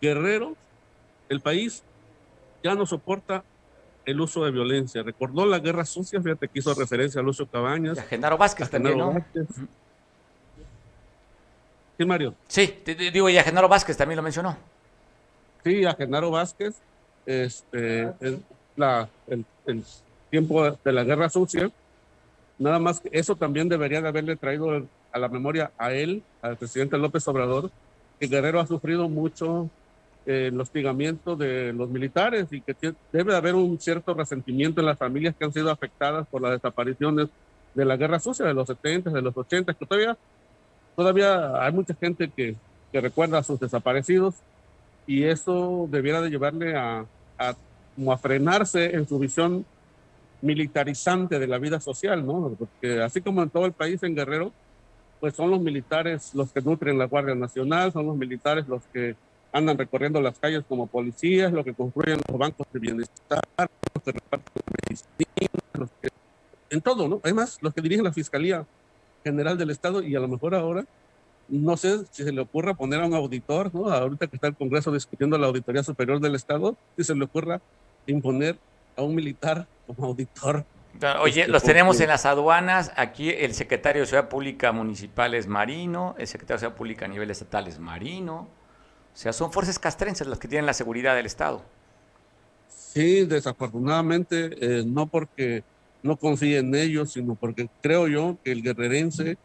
Guerrero, el país ya no soporta el uso de violencia. Recordó la guerra sucia, fíjate que hizo referencia a Lucio Cabañas. Y a Genaro Vázquez a Genaro también, ¿no? Vázquez. Sí, Mario. Sí, te- te digo, y a Genaro Vázquez también lo mencionó. Sí, a Genaro Vázquez, este, el, la, el, el tiempo de la guerra sucia, nada más que eso también debería de haberle traído a la memoria a él, al presidente López Obrador, que Guerrero ha sufrido mucho eh, el hostigamiento de los militares y que debe de haber un cierto resentimiento en las familias que han sido afectadas por las desapariciones de la guerra sucia de los 70, de los 80, que todavía, todavía hay mucha gente que, que recuerda a sus desaparecidos y eso debiera de llevarle a, a, como a frenarse en su visión militarizante de la vida social, ¿no? Porque así como en todo el país, en Guerrero, pues son los militares los que nutren la Guardia Nacional, son los militares los que andan recorriendo las calles como policías, los que construyen los bancos de bienestar, los que reparten medicina, los que, en todo, ¿no? Además, los que dirigen la Fiscalía General del Estado y a lo mejor ahora, no sé si se le ocurra poner a un auditor, ¿no? Ahorita que está el Congreso discutiendo la Auditoría Superior del Estado, si se le ocurra imponer a un militar como auditor. Oye, Este, los tenemos en las aduanas. Aquí el secretario de Ciudad Pública Municipal es Marino, el secretario de Ciudad Pública a nivel estatal es Marino. O sea, son fuerzas castrenses las que tienen la seguridad del Estado. Sí, desafortunadamente, eh, no porque no confíe en ellos, sino porque creo yo que el guerrerense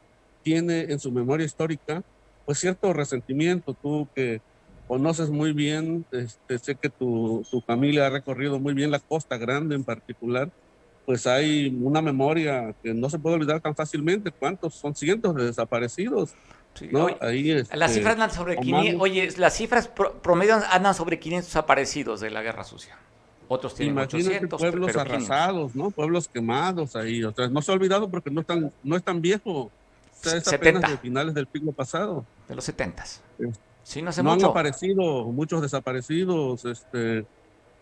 tiene en su memoria histórica pues cierto resentimiento. Tú que conoces muy bien, este, sé que tu, tu familia ha recorrido muy bien la Costa Grande en particular, pues hay una memoria que no se puede olvidar tan fácilmente. ¿Cuántos? Son cientos de desaparecidos. ¿no? Oye, Ahí, este, Las cifras andan sobre tomamos- 500, oye, las cifras pro- promedio andan sobre 500 desaparecidos de la guerra sucia. Otros tienen Imagínate 800, pueblos pero 500. arrasados, ¿no? Pueblos quemados ahí. O sea, no se ha olvidado porque no es tan, no es tan viejo. O sea, es 70. apenas de finales del siglo pasado. De los 70. Eh, Sí, no hace no han mucho. aparecido muchos desaparecidos, este,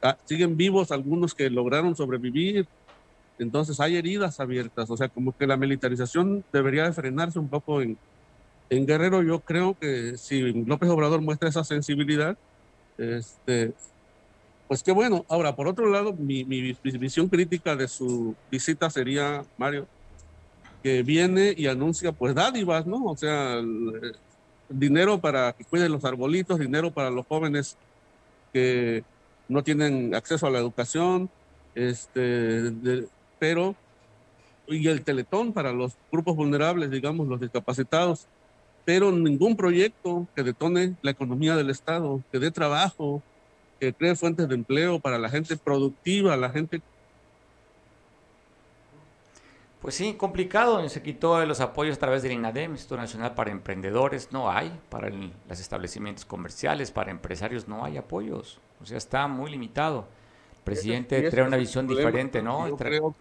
ah, siguen vivos algunos que lograron sobrevivir. Entonces hay heridas abiertas. O sea, como que la militarización debería de frenarse un poco en, Guerrero. Yo creo que si López Obrador muestra esa sensibilidad, este, pues qué bueno. Ahora, por otro lado, mi, mi vis- visión crítica de su visita sería, Mario, que viene y anuncia pues dádivas, ¿no? O sea, dinero para que cuiden los arbolitos, dinero para los jóvenes que no tienen acceso a la educación, este, pero y el teletón para los grupos vulnerables, digamos, los discapacitados, pero ningún proyecto que detone la economía del Estado, que dé trabajo, que cree fuentes de empleo para la gente productiva, la gente Pues sí, complicado. Se quitó los apoyos a través del INADEM, Instituto Nacional para Emprendedores. No hay. Para los establecimientos comerciales, para empresarios, no hay apoyos. O sea, está muy limitado. Presidente trae una visión problema. diferente, ¿no? Yo creo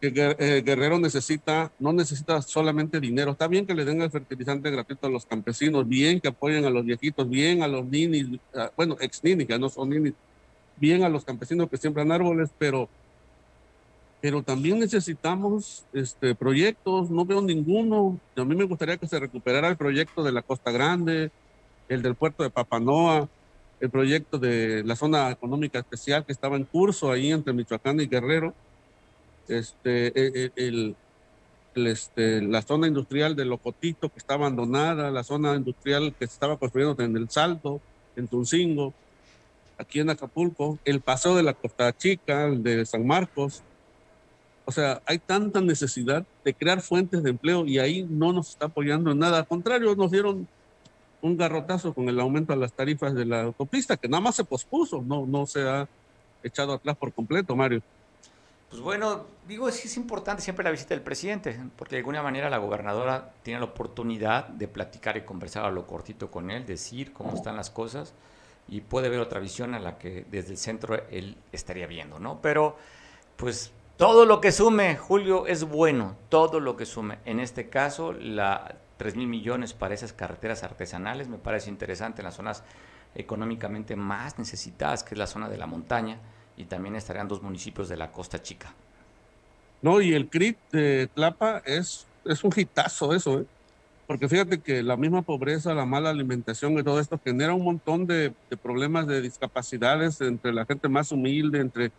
que eh, Guerrero necesita, no necesita solamente dinero. Está bien que le den el fertilizante gratuito a los campesinos, bien que apoyen a los viejitos, bien a los ninis, ah, bueno, ex ninis, ya no son ninis, bien a los campesinos que siembran árboles, pero, pero también necesitamos este, proyectos. No veo ninguno. A mí me gustaría que se recuperara el proyecto de la Costa Grande, el del puerto de Papanoa, el proyecto de la zona económica especial que estaba en curso ahí entre Michoacán y Guerrero, este, el, el- el, este, la zona industrial de Locotito que está abandonada, la zona industrial que se estaba construyendo en El Salto, en Tuncingo, aquí en Acapulco, el paseo de la Costa Chica, el de San Marcos. O sea, hay tanta necesidad de crear fuentes de empleo y ahí no nos está apoyando en nada. Al contrario, nos dieron un garrotazo con el aumento de las tarifas de la autopista, que nada más se pospuso, no, no se ha echado atrás por completo, Mario. Pues bueno, digo, sí es importante siempre la visita del presidente, porque de alguna manera la gobernadora tiene la oportunidad de platicar y conversar a lo cortito con él, decir cómo están las cosas y puede ver otra visión a la que desde el centro él estaría viendo, ¿no? Pero, pues todo lo que sume, Julio, es bueno, todo lo que sume. En este caso, la 3 mil millones para esas carreteras artesanales me parece interesante en las zonas económicamente más necesitadas, que es la zona de la montaña, y también estarían dos municipios de la Costa Chica. No, y el CRIT de Tlapa es, es un hitazo eso, ¿eh? Porque fíjate que la misma pobreza, la mala alimentación y todo esto genera un montón de, de problemas de discapacidades entre la gente más humilde, entre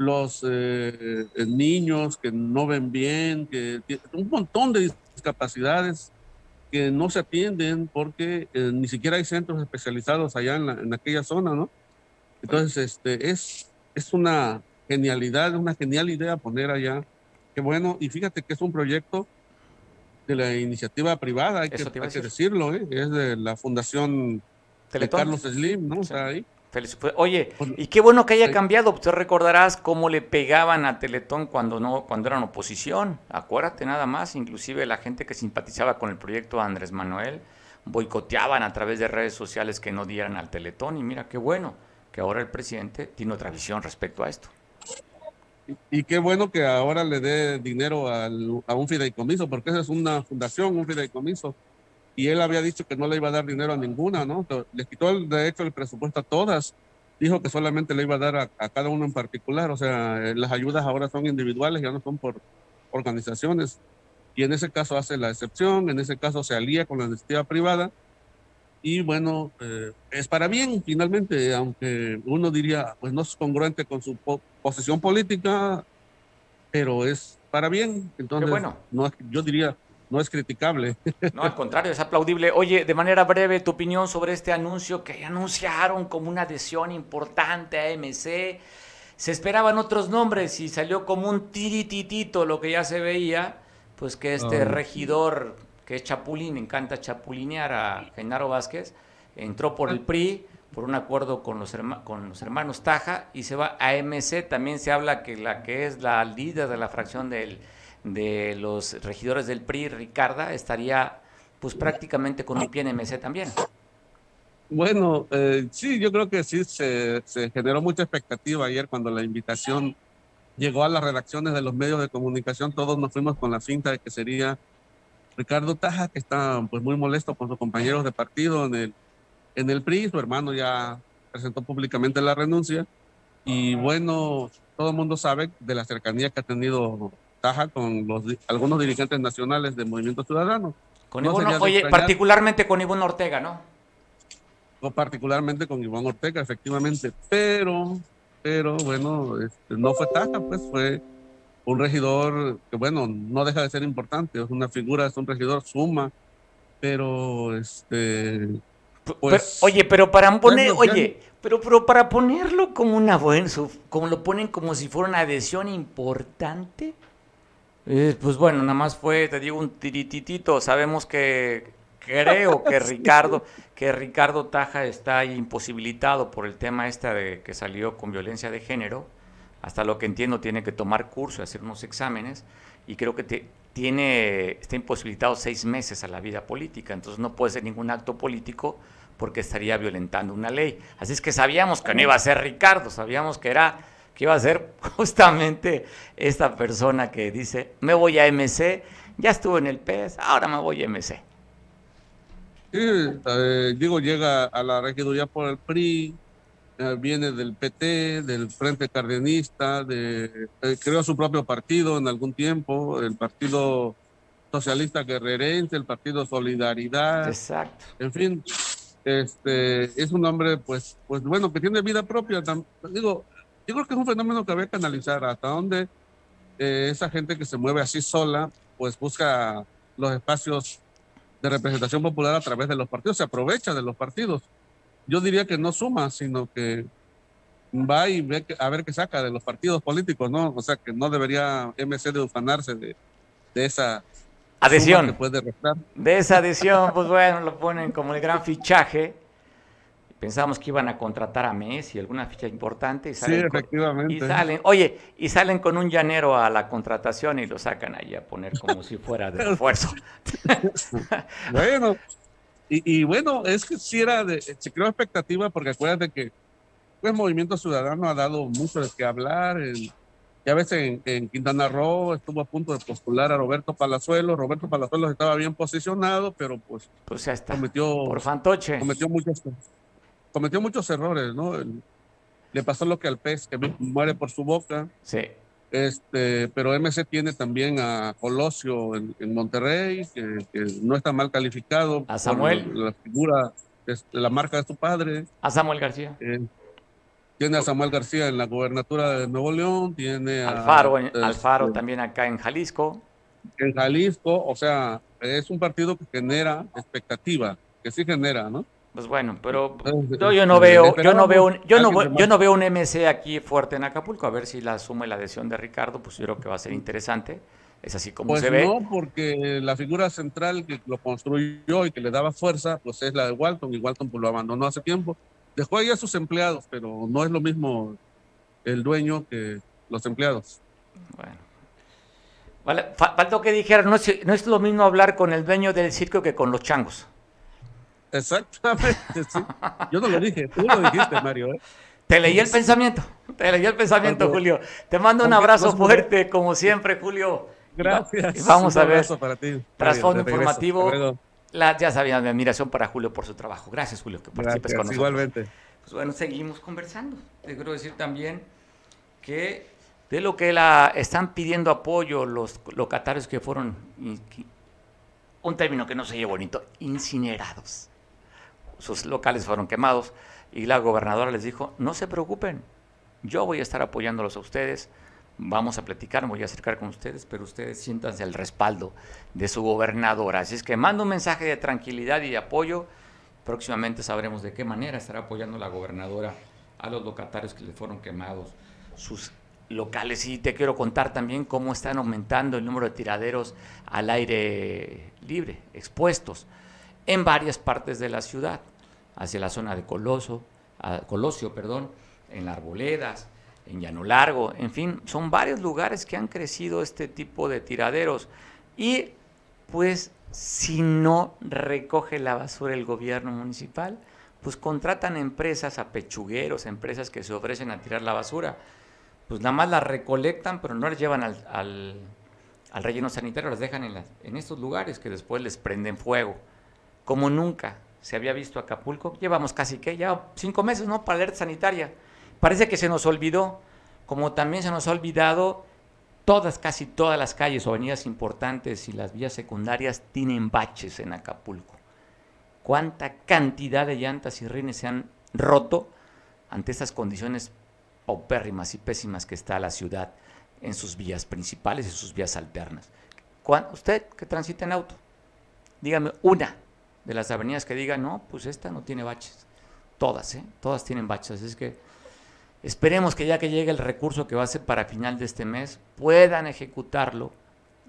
los eh, eh, niños que no ven bien, que un montón de discapacidades que no se atienden porque eh, ni siquiera hay centros especializados allá en, la- en aquella zona, ¿no? Entonces, este, es, es una genialidad, una genial idea poner allá. Qué bueno, y fíjate que es un proyecto de la iniciativa privada, hay, que, hay que decir. decirlo, ¿eh? es de la Fundación de. Carlos Slim, ¿no? O sea, ahí. Oye, y qué bueno que haya cambiado. Tú recordarás cómo le pegaban a Teletón cuando no, cuando eran oposición. Acuérdate nada más, inclusive la gente que simpatizaba con el proyecto de Andrés Manuel boicoteaban a través de redes sociales que no dieran al Teletón. Y mira qué bueno que ahora el presidente tiene otra visión respecto a esto. Y qué bueno que ahora le dé dinero al- a un fideicomiso, porque esa es una fundación, un fideicomiso. Y él había dicho que no le iba a dar dinero a ninguna, ¿no? Le quitó, el, de hecho, el presupuesto a todas. Dijo que solamente le iba a dar a, a cada uno en particular. O sea, eh, las ayudas ahora son individuales, ya no son por organizaciones. Y en ese caso hace la excepción, en ese caso se alía con la iniciativa privada. Y bueno, eh, es para bien, finalmente, aunque uno diría, pues no es congruente con su po- posición política, pero es para bien. Entonces, bueno. no yo diría, no es criticable. No, al contrario, es aplaudible. Oye, de manera breve, tu opinión sobre este anuncio que anunciaron como una adhesión importante a MC. Se esperaban otros nombres y salió como un tirititito lo que ya se veía, pues que este regidor, que es Chapulín, encanta chapulinear a Genaro Vázquez, entró por el PRI, por un acuerdo con los, herma- con los hermanos Taja, y se va a MC. También se habla que la que es la líder de la fracción del, de los regidores del PRI, Ricarda, estaría pues prácticamente con un pie en MC también. Bueno, eh, sí, yo creo que sí se, generó mucha expectativa ayer cuando la invitación llegó a las redacciones de los medios de comunicación. Todos nos fuimos con la finta de que sería Ricardo Taja, que está pues muy molesto con sus compañeros de partido en el, en el PRI. Su hermano ya presentó públicamente la renuncia. Y bueno, todo el mundo sabe de la cercanía que ha tenido Taja con los, algunos dirigentes nacionales del Movimiento Ciudadano. Con No Ivonne- oye, extrañar- particularmente con Ivonne Ortega, ¿no? o particularmente con Iván Ortega, efectivamente, pero, pero bueno, este, no fue Taja, pues fue un regidor que, bueno, no deja de ser importante, es una figura, es un regidor suma, pero, este, pues... Pero- oye, pero para poner, oye, pero, pero para ponerlo como una buena, como lo ponen como si fuera una adhesión importante, eh, pues bueno, nada más fue, te digo, un tirititito. Sabemos que creo que Ricardo, que Ricardo Taja está imposibilitado por el tema este de que salió con violencia de género. Hasta lo que entiendo, tiene que tomar curso, hacer unos exámenes, y creo que te- tiene, está imposibilitado seis meses a la vida política. Entonces no puede ser ningún acto político porque estaría violentando una ley. Así es que sabíamos que no iba a ser Ricardo, sabíamos que era que iba a ser justamente esta persona que dice, me voy a MC, ya estuve en el PES, ahora me voy a MC. Sí, eh, digo, llega a la regiduría por el PRI, eh, viene del PT, del Frente Cardenista, de, eh, creó su propio partido en algún tiempo, el Partido Socialista Guerrerense, el Partido Solidaridad. Exacto. En fin, este, es un hombre, pues, pues bueno, que tiene vida propia. Digo, yo creo que es un fenómeno que había que analizar hasta dónde eh, esa gente que se mueve así sola, pues busca los espacios de representación popular a través de los partidos, se aprovecha de los partidos. Yo diría que no suma, sino que va y ve que- a ver qué saca de los partidos políticos, ¿no? O sea, que no debería MC de ufanarse de, de esa Adhesión. que puede restar. De esa adhesión, pues bueno, lo ponen como el gran fichaje. Pensábamos que iban a contratar a Messi, alguna ficha importante, y Sí, salen, con- efectivamente. y salen, oye, y salen con un llanero a la contratación y lo sacan ahí a poner como si fuera de refuerzo. Bueno, y, y bueno, es que sí era de, se creó expectativa porque acuérdate que pues Movimiento Ciudadano ha dado mucho de qué hablar. en- ya ves en, en Quintana Roo estuvo a punto de postular a Roberto Palazuelos. Roberto Palazuelos estaba bien posicionado, pero pues, pues ya está. cometió Por fantoche. cometió muchos cometió muchos errores, ¿no? Le pasó lo que al pez que muere por su boca. Sí. Este, pero MC tiene también a Colosio en, en Monterrey, que, que no está mal calificado. A Samuel. por La, figura, de la marca de su padre. A Samuel García. Eh, tiene a Samuel García en la gobernatura de Nuevo León, tiene a Alfaro, en- este, Alfaro también acá en Jalisco. en Jalisco, o sea, es un partido que genera expectativa, que sí genera, ¿no? Pues bueno, pero Entonces, yo, no este, veo, yo no veo, un- yo no, yo no veo un MC aquí fuerte en Acapulco. A ver si la suma y la adhesión de Ricardo, pues yo creo que va a ser interesante. Es así como Pues se ve. no, porque la figura central que lo construyó y que le daba fuerza, pues es la de Walton, y Walton pues, lo abandonó hace tiempo. Dejó ahí a sus empleados, pero no es lo mismo el dueño que los empleados. Bueno. Vale, fa- faltó que dijera, no es, no es lo mismo hablar con el dueño del circo que con los changos. Exactamente, sí. Yo no lo dije, tú lo dijiste, Mario. ¿eh? Te leí el pensamiento, te leí el pensamiento, Julio. Te mando un abrazo fuerte, como siempre, Julio. Gracias. vamos Un a ver. para ti, Trasfondo informativo. La, ya sabían mi admiración para Julio por su trabajo. Gracias, Julio, que participes Gracias, con nosotros. igualmente. Pues bueno, seguimos conversando. Te quiero decir también que de lo que la están pidiendo apoyo los locatarios que fueron, un término que no se oye bonito, incinerados. Sus locales fueron quemados y la gobernadora les dijo, no se preocupen, yo voy a estar apoyándolos a ustedes, vamos a platicar, me voy a acercar con ustedes, pero ustedes siéntanse al respaldo de su gobernadora. Así es que mando un mensaje de tranquilidad y de apoyo. Próximamente sabremos de qué manera estará apoyando la gobernadora a los locatarios que les fueron quemados sus locales. Y te quiero contar también cómo están aumentando el número de tiraderos al aire libre, expuestos, en varias partes de la ciudad, hacia la zona de Coloso, a- Colosio, perdón, en Arboledas, en Llano Largo, en fin, son varios lugares que han crecido este tipo de tiraderos. Y pues si no recoge la basura el gobierno municipal, pues contratan empresas a pechugueros, empresas que se ofrecen a tirar la basura. Pues nada más la recolectan, pero no las llevan al, al, al relleno sanitario, las dejan en, las, en estos lugares que después les prenden fuego. Como nunca se había visto Acapulco, llevamos casi que ya cinco meses, ¿no? Para alerta sanitaria. Parece que se nos olvidó, como también se nos ha olvidado todas, casi todas las calles o avenidas importantes y las vías secundarias tienen baches en Acapulco. ¿Cuánta cantidad de llantas y rines se han roto ante estas condiciones paupérrimas y pésimas que está la ciudad en sus vías principales y sus vías alternas? Usted que transita en auto, dígame una de las avenidas que diga, no, pues esta no tiene baches. Todas, ¿eh? Todas tienen baches. Es que esperemos que ya que llegue el recurso que va a ser para final de este mes, puedan ejecutarlo,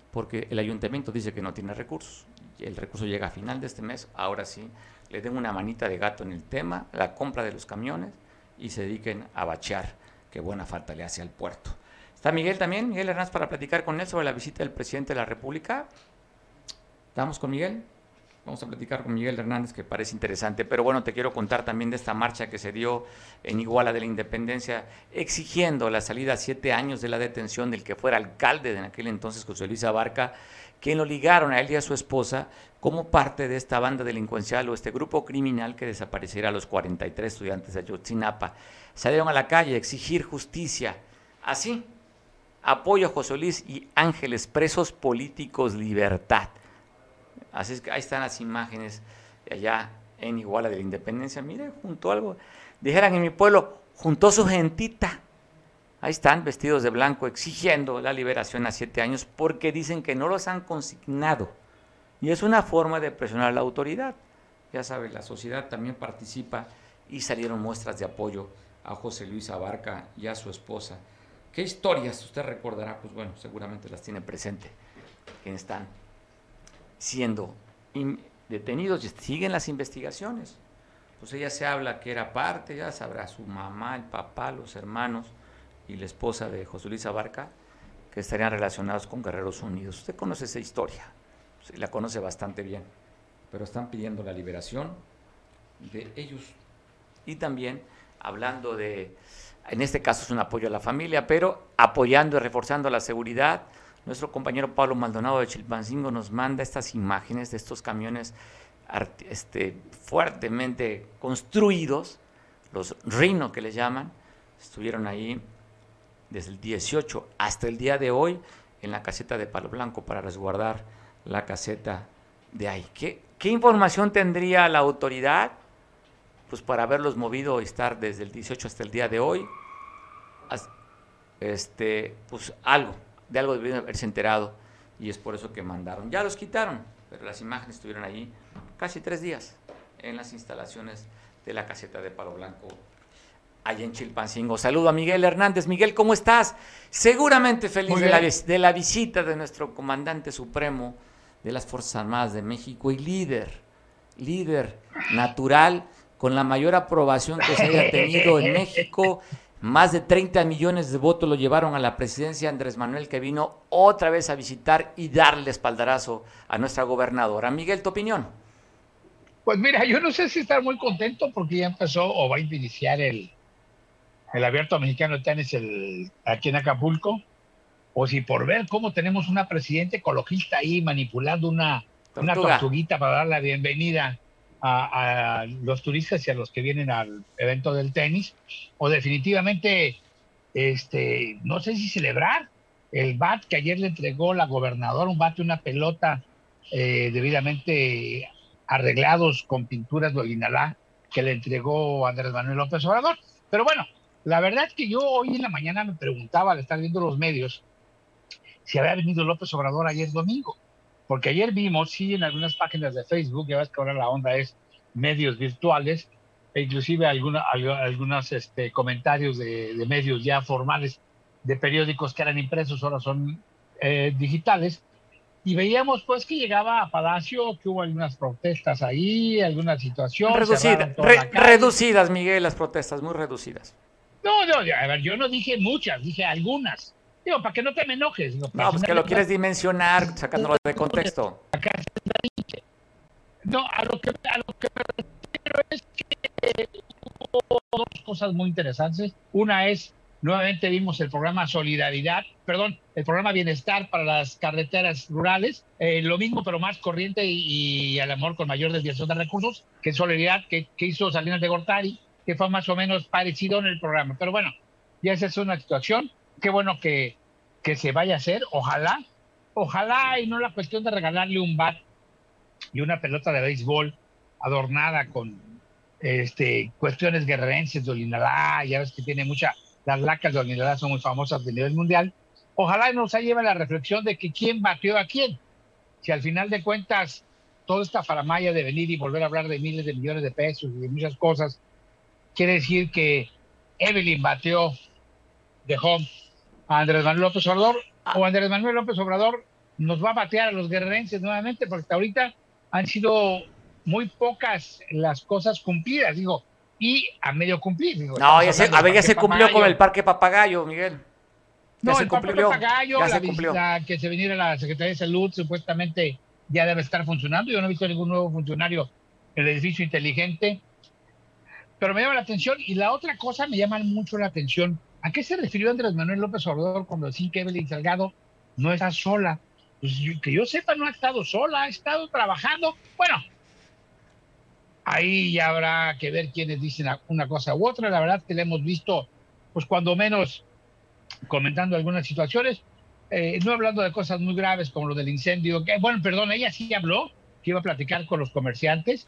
porque el ayuntamiento dice que no tiene recursos. El recurso llega a final de este mes, ahora sí, le den una manita de gato en el tema, la compra de los camiones y se dediquen a bachear, que buena falta le hace al puerto. Está Miguel también, Miguel Hernández, para platicar con él sobre la visita del presidente de la República. ¿Estamos con Miguel? Vamos a platicar con Miguel Hernández, que parece interesante. Pero bueno, te quiero contar también de esta marcha que se dio en Iguala de la Independencia, exigiendo la salida a siete años de la detención del que fuera alcalde de en aquel entonces, José Luis Abarca, quien lo ligaron a él y a su esposa como parte de esta banda delincuencial o este grupo criminal que desapareciera a los 43 estudiantes de Ayotzinapa. Salieron a la calle a exigir justicia. Así, apoyo a José Luis y Ángeles, presos políticos, libertad. Así es que ahí están las imágenes allá en Iguala de la Independencia. Mire, junto algo. Dijeran en mi pueblo, juntó su gentita. Ahí están vestidos de blanco exigiendo la liberación a siete años porque dicen que no los han consignado. Y es una forma de presionar a la autoridad. Ya sabe, la sociedad también participa y salieron muestras de apoyo a José Luis Abarca y a su esposa. ¿Qué historias usted recordará? Pues bueno, seguramente las tiene presente. Quienes están siendo detenidos y siguen las investigaciones. Pues ella se habla que era parte, ya sabrá su mamá, el papá, los hermanos y la esposa de José Luis Abarca, que estarían relacionados con Guerreros Unidos. Usted conoce esa historia, la conoce bastante bien, pero están pidiendo la liberación de ellos. Y también hablando de, en este caso es un apoyo a la familia, pero apoyando y reforzando la seguridad, nuestro compañero Pablo Maldonado de Chilpancingo nos manda estas imágenes de estos camiones este, fuertemente construidos, los Rino que les llaman, estuvieron ahí desde el 18 hasta el día de hoy en la caseta de Palo Blanco para resguardar la caseta de ahí. ¿Qué, qué información tendría la autoridad? Pues para haberlos movido y estar desde el 18 hasta el día de hoy, este, pues algo, de algo debieron haberse enterado y es por eso que mandaron. Ya los quitaron, pero las imágenes estuvieron allí casi tres días en las instalaciones de la caseta de Palo Blanco, allá en Chilpancingo. Saludo a Miguel Hernández. Miguel, ¿cómo estás? Seguramente feliz de la, de la visita de nuestro comandante supremo de las Fuerzas Armadas de México y líder, líder natural con la mayor aprobación que se haya tenido en México más de 30 millones de votos lo llevaron a la presidencia Andrés Manuel, que vino otra vez a visitar y darle espaldarazo a nuestra gobernadora. Miguel, tu opinión. Pues mira, yo no sé si estar muy contento porque ya empezó o va a iniciar el, el abierto mexicano de tenis el, aquí en Acapulco, o si por ver cómo tenemos una presidenta ecologista ahí manipulando una, una tortuguita para dar la bienvenida a, los turistas y a los que vienen al evento del tenis, o definitivamente, este, no sé si celebrar el bat que ayer le entregó la gobernadora, un bat y una pelota eh, debidamente arreglados con pinturas de Oguinalá que le entregó Andrés Manuel López Obrador. Pero bueno, la verdad es que yo hoy en la mañana me preguntaba al estar viendo los medios si había venido López Obrador ayer domingo. Porque ayer vimos, sí, en algunas páginas de Facebook, ya ves que ahora la onda es medios virtuales, e inclusive alguna, algunos este, comentarios de, medios ya formales de periódicos que eran impresos, ahora son eh, digitales, y veíamos pues que llegaba a Palacio, que hubo algunas protestas ahí, algunas situaciones. reducidas, Miguel, las protestas, muy reducidas. No, no, a ver, yo no dije muchas, dije algunas. Digo, para que no te me enojes. Digo, No, pues que lo quieres dimensionar sacándolo de contexto. No, a lo que, a lo que me refiero es que hubo dos cosas muy interesantes. Una es, nuevamente vimos el programa Solidaridad, perdón, el programa Bienestar para las carreteras rurales, eh, lo mismo pero más corriente y, y al amor con mayor desviación de recursos que Solidaridad que, que hizo Salinas de Gortari, que fue más o menos parecido en el programa. Pero bueno, ya esa es una situación. Qué bueno que, que se vaya a hacer, ojalá, ojalá y no la cuestión de regalarle un bat y una pelota de béisbol adornada con este, cuestiones guerrerenses de Olinalá, ya ves que tiene mucha, las lacas de Olinalá son muy famosas a nivel mundial. Ojalá nos lleve la reflexión de que quién batió a quién. Si al final de cuentas toda esta faramaya de venir y volver a hablar de miles de millones de pesos y de muchas cosas, quiere decir que Evelyn bateó de home a Andrés Manuel López Obrador o Andrés Manuel López Obrador nos va a batear a los guerrerenses nuevamente porque hasta ahorita han sido muy pocas las cosas cumplidas, digo, y a medio cumplir. Digo, No, ya se, a ver, del ya se cumplió con el Parque Papagayo, Miguel. Ya No, se el Parque cumplió. Papagayo, Ya la se cumplió. visita que se viniera la Secretaría de Salud, supuestamente ya debe estar funcionando. Yo no he visto ningún nuevo funcionario en el edificio inteligente. Pero me llama la atención. Y la otra cosa me llama mucho la atención. ¿A qué se refirió Andrés Manuel López Obrador cuando decía que Evelyn Salgado no está sola? Pues que yo sepa, no ha estado sola, ha estado trabajando. Bueno, ahí ya habrá que ver quiénes dicen una cosa u otra. La verdad que la hemos visto, pues cuando menos comentando algunas situaciones, eh, no hablando de cosas muy graves como lo del incendio. Que, bueno, perdón, ella sí habló, que iba a platicar con los comerciantes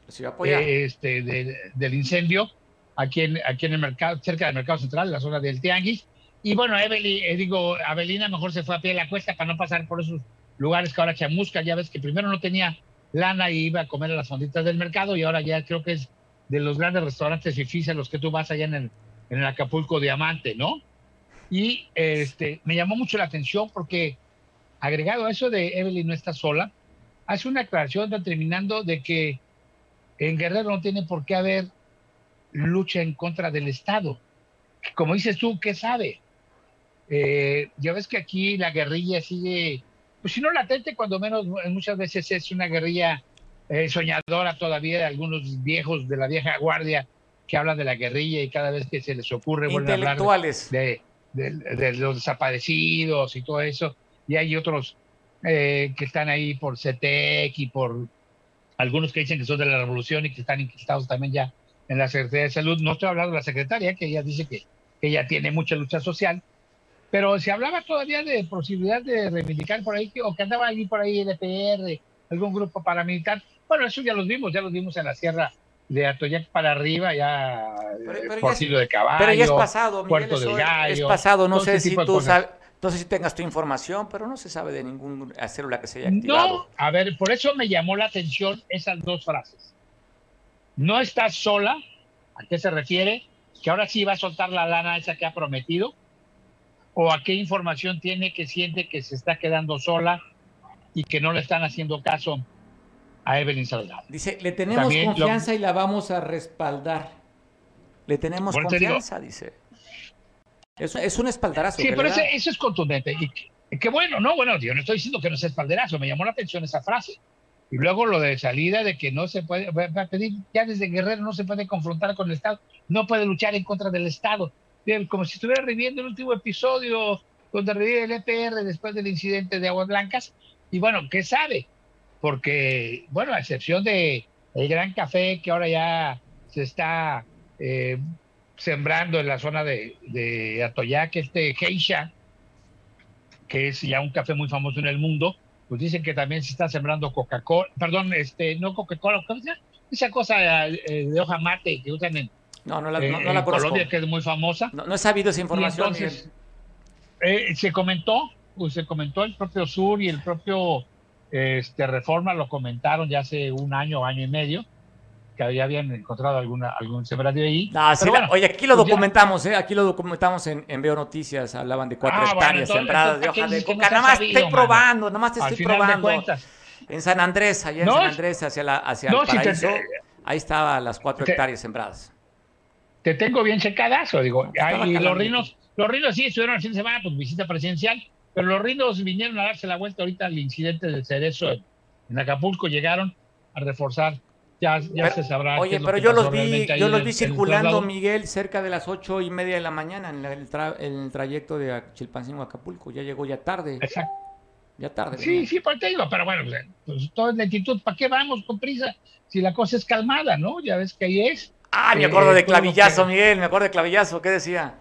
eh, este, de- del incendio aquí en, aquí en el mercado, cerca del mercado central, la zona del Tianguis. Y bueno, Evelyn, eh, digo, Avelina mejor se fue a pie de la cuesta para no pasar por esos lugares que ahora chamusca. Ya ves que primero no tenía lana y iba a comer a las fonditas del mercado y ahora ya creo que es de los grandes restaurantes fifís a los que tú vas allá en el, en el Acapulco Diamante, ¿no? Y este, me llamó mucho la atención porque agregado a eso de Evelyn no está sola, hace una aclaración determinando de que en Guerrero no tiene por qué haber lucha en contra del Estado. Como dices tú, ¿qué sabe? Eh, ya ves que aquí la guerrilla sigue, pues si no latente, cuando menos muchas veces es una guerrilla eh, soñadora todavía de algunos viejos de la vieja guardia que hablan de la guerrilla y cada vez que se les ocurre vuelven a hablar de, de- de los desaparecidos y todo eso. Y hay otros eh, que están ahí por CETEC y por algunos que dicen que son de la revolución y que están inquistados también ya en la Secretaría de Salud. No estoy hablando de la secretaria, que ella dice que, que ella tiene mucha lucha social, pero se hablaba todavía de posibilidad de reivindicar por ahí, o que andaba alguien por ahí, el EPR, algún grupo paramilitar. Bueno, eso ya los vimos, ya los vimos en la sierra de Atoyac para arriba, ya por es- Silo de Caballo, Pero ya es pasado, Miguel, Puerto del Gallo. es pasado. No sé ese si tú sabes, no sé si tengas tu información, pero no se sabe de ninguna célula que se haya activado. No, a ver, por eso me llamó la atención esas dos frases. No estás sola, ¿a qué se refiere? Que ahora sí va a soltar la lana esa que ha prometido. ¿O a qué información tiene que siente que se está quedando sola y que no le están haciendo caso a Evelyn Salgado? Dice, le tenemos También lo- confianza y la vamos a respaldar. Le tenemos te confianza, dice. Es, es un espaldarazo. Sí, pero ese- eso es contundente. Y que- que bueno, no, bueno, yo no estoy diciendo que no sea espalderazo, me llamó la atención esa frase. Y luego lo de salida de que no se puede, va a pedir, ya desde Guerrero no se puede confrontar con el Estado, no puede luchar en contra del Estado. Como si estuviera reviviendo el último episodio donde revive el EPR después del incidente de Aguas Blancas. Y bueno, ¿qué sabe? Porque, bueno, a excepción de el gran café que ahora ya se está eh, sembrando en la zona de, de Atoyac, este Geisha, que es ya un café muy famoso en el mundo, pues dicen que también se está sembrando Coca-Cola, perdón, este, no Coca-Cola. Esa cosa eh, de hoja mate que usan en, No, no la, eh, no, no en la conozco. Colombia, que es muy famosa. No, no he sabido esa Y información. entonces, eh, se comentó, pues se comentó el propio Sur y el propio este, Reforma lo comentaron ya hace un año, año y medio, que ya habían encontrado alguna, algún sembradío ahí. Ah, sí, bueno, oye, aquí lo pues ya- documentamos, ¿eh? Aquí lo documentamos en, en Veo Noticias. Hablaban de cuatro Ah, hectáreas sembradas de ¿para qué hoja de no coca. Nada más sabido, estoy mano? probando, nada más te Al estoy probando. En San Andrés, allá en No, San Andrés, hacia, la, hacia no, el si te- paraíso, ahí estaban las cuatro te- hectáreas sembradas. te tengo bien checadazo, digo. Ay, y los rinos, Los Rhinos sí estuvieron el fin de semana, pues visita presidencial, pero los Rhinos vinieron a darse la vuelta ahorita al incidente del cerezo en Acapulco, llegaron a reforzar. Ya, ya Pero- se sabrá. Oye, pero yo los vi, yo los vi el circulando. Miguel, cerca de las ocho y media de la mañana en, la- el, tra- en el trayecto de Chilpancingo a Acapulco. Ya llegó ya tarde. Exacto. Ya tarde. Sí, sí, por te digo, pero bueno, pues, pues, todo es lentitud. ¿Para qué vamos con prisa? Si la cosa es calmada, ¿no? Ya ves que ahí es. Ah, me Eh, acuerdo de lo clavillazo, que- Miguel, me acuerdo de clavillazo. ¿Qué decía?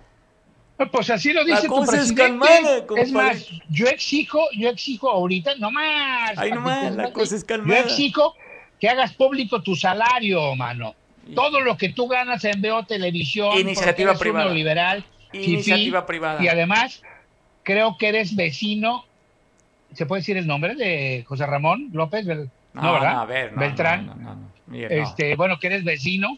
Pues así lo La dice tu cosa es calmada, es más, yo exijo, yo exijo ahorita, no más. Ay, no más, la cosa es Yo calmada. exijo que hagas público tu salario, mano. Todo lo que tú ganas en Veo Televisión. Iniciativa eres privada. neoliberal, Iniciativa fifí, privada. Y además, creo que eres vecino. ¿Se puede decir el nombre de José Ramón López? Bel- No, No, ¿verdad? no, a ver, no, Beltrán. Este, bueno, que eres vecino,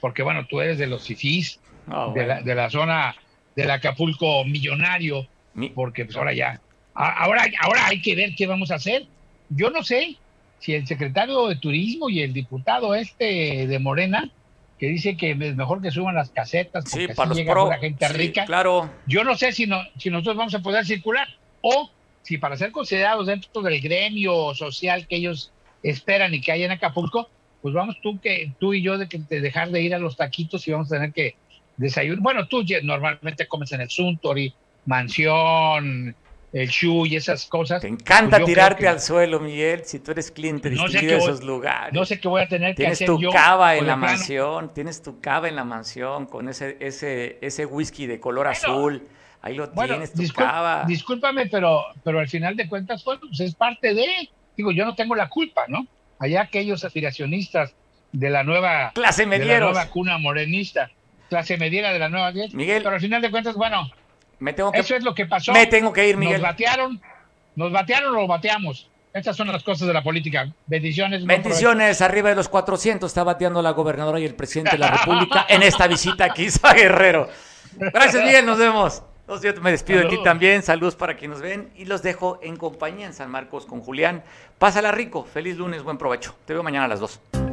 porque bueno, tú eres de los fifís, No, de, la, de la zona del Acapulco millonario, porque pues ahora ya, ahora, ahora hay que ver qué vamos a hacer. Yo no sé si el secretario de Turismo y el diputado este de Morena, que dice que es mejor que suban las casetas porque Sí, así para los llega pro. pura gente Sí, rica. claro. Yo no sé si, no, si nosotros vamos a poder circular o si para ser considerados dentro del gremio social que ellos esperan y que hay en Acapulco, pues vamos tú que tú y yo de, que, de dejar de ir a los taquitos y vamos a tener que desayunar. Bueno, tú normalmente comes en el Suntory, Mansión, el Shu y esas cosas. Te Encanta tirarte al suelo, Miguel, si tú eres cliente No distinguido de voy- esos lugares. No sé qué voy a tener que Tienes hacer tu yo. cava en la plano. mansión, tienes tu cava en la mansión con ese ese ese whisky de color azul. Ahí lo Bueno, tienes, tu cava. discúlpame, pero, pero al final de cuentas, pues es parte de, digo, yo no tengo la culpa, ¿no? Allá aquellos aspiracionistas de la nueva Clase de la medieros. nueva cuna morenista, clase mediera de la nueva 10. Miguel. Pero al final de cuentas, bueno, me tengo que, eso es lo que pasó. me tengo que ir, Miguel. Nos batearon, nos batearon o bateamos. Estas son las cosas de la política. Bendiciones. Bendiciones, arriba de los 400 está bateando la gobernadora y el presidente de la República en esta visita aquí a Guerrero. Gracias, Miguel, nos vemos. Yo me despido de ti también, saludos para quienes nos ven y los dejo en compañía en San Marcos con Julián. Pásala rico, feliz lunes, buen provecho. Te veo mañana a las 2.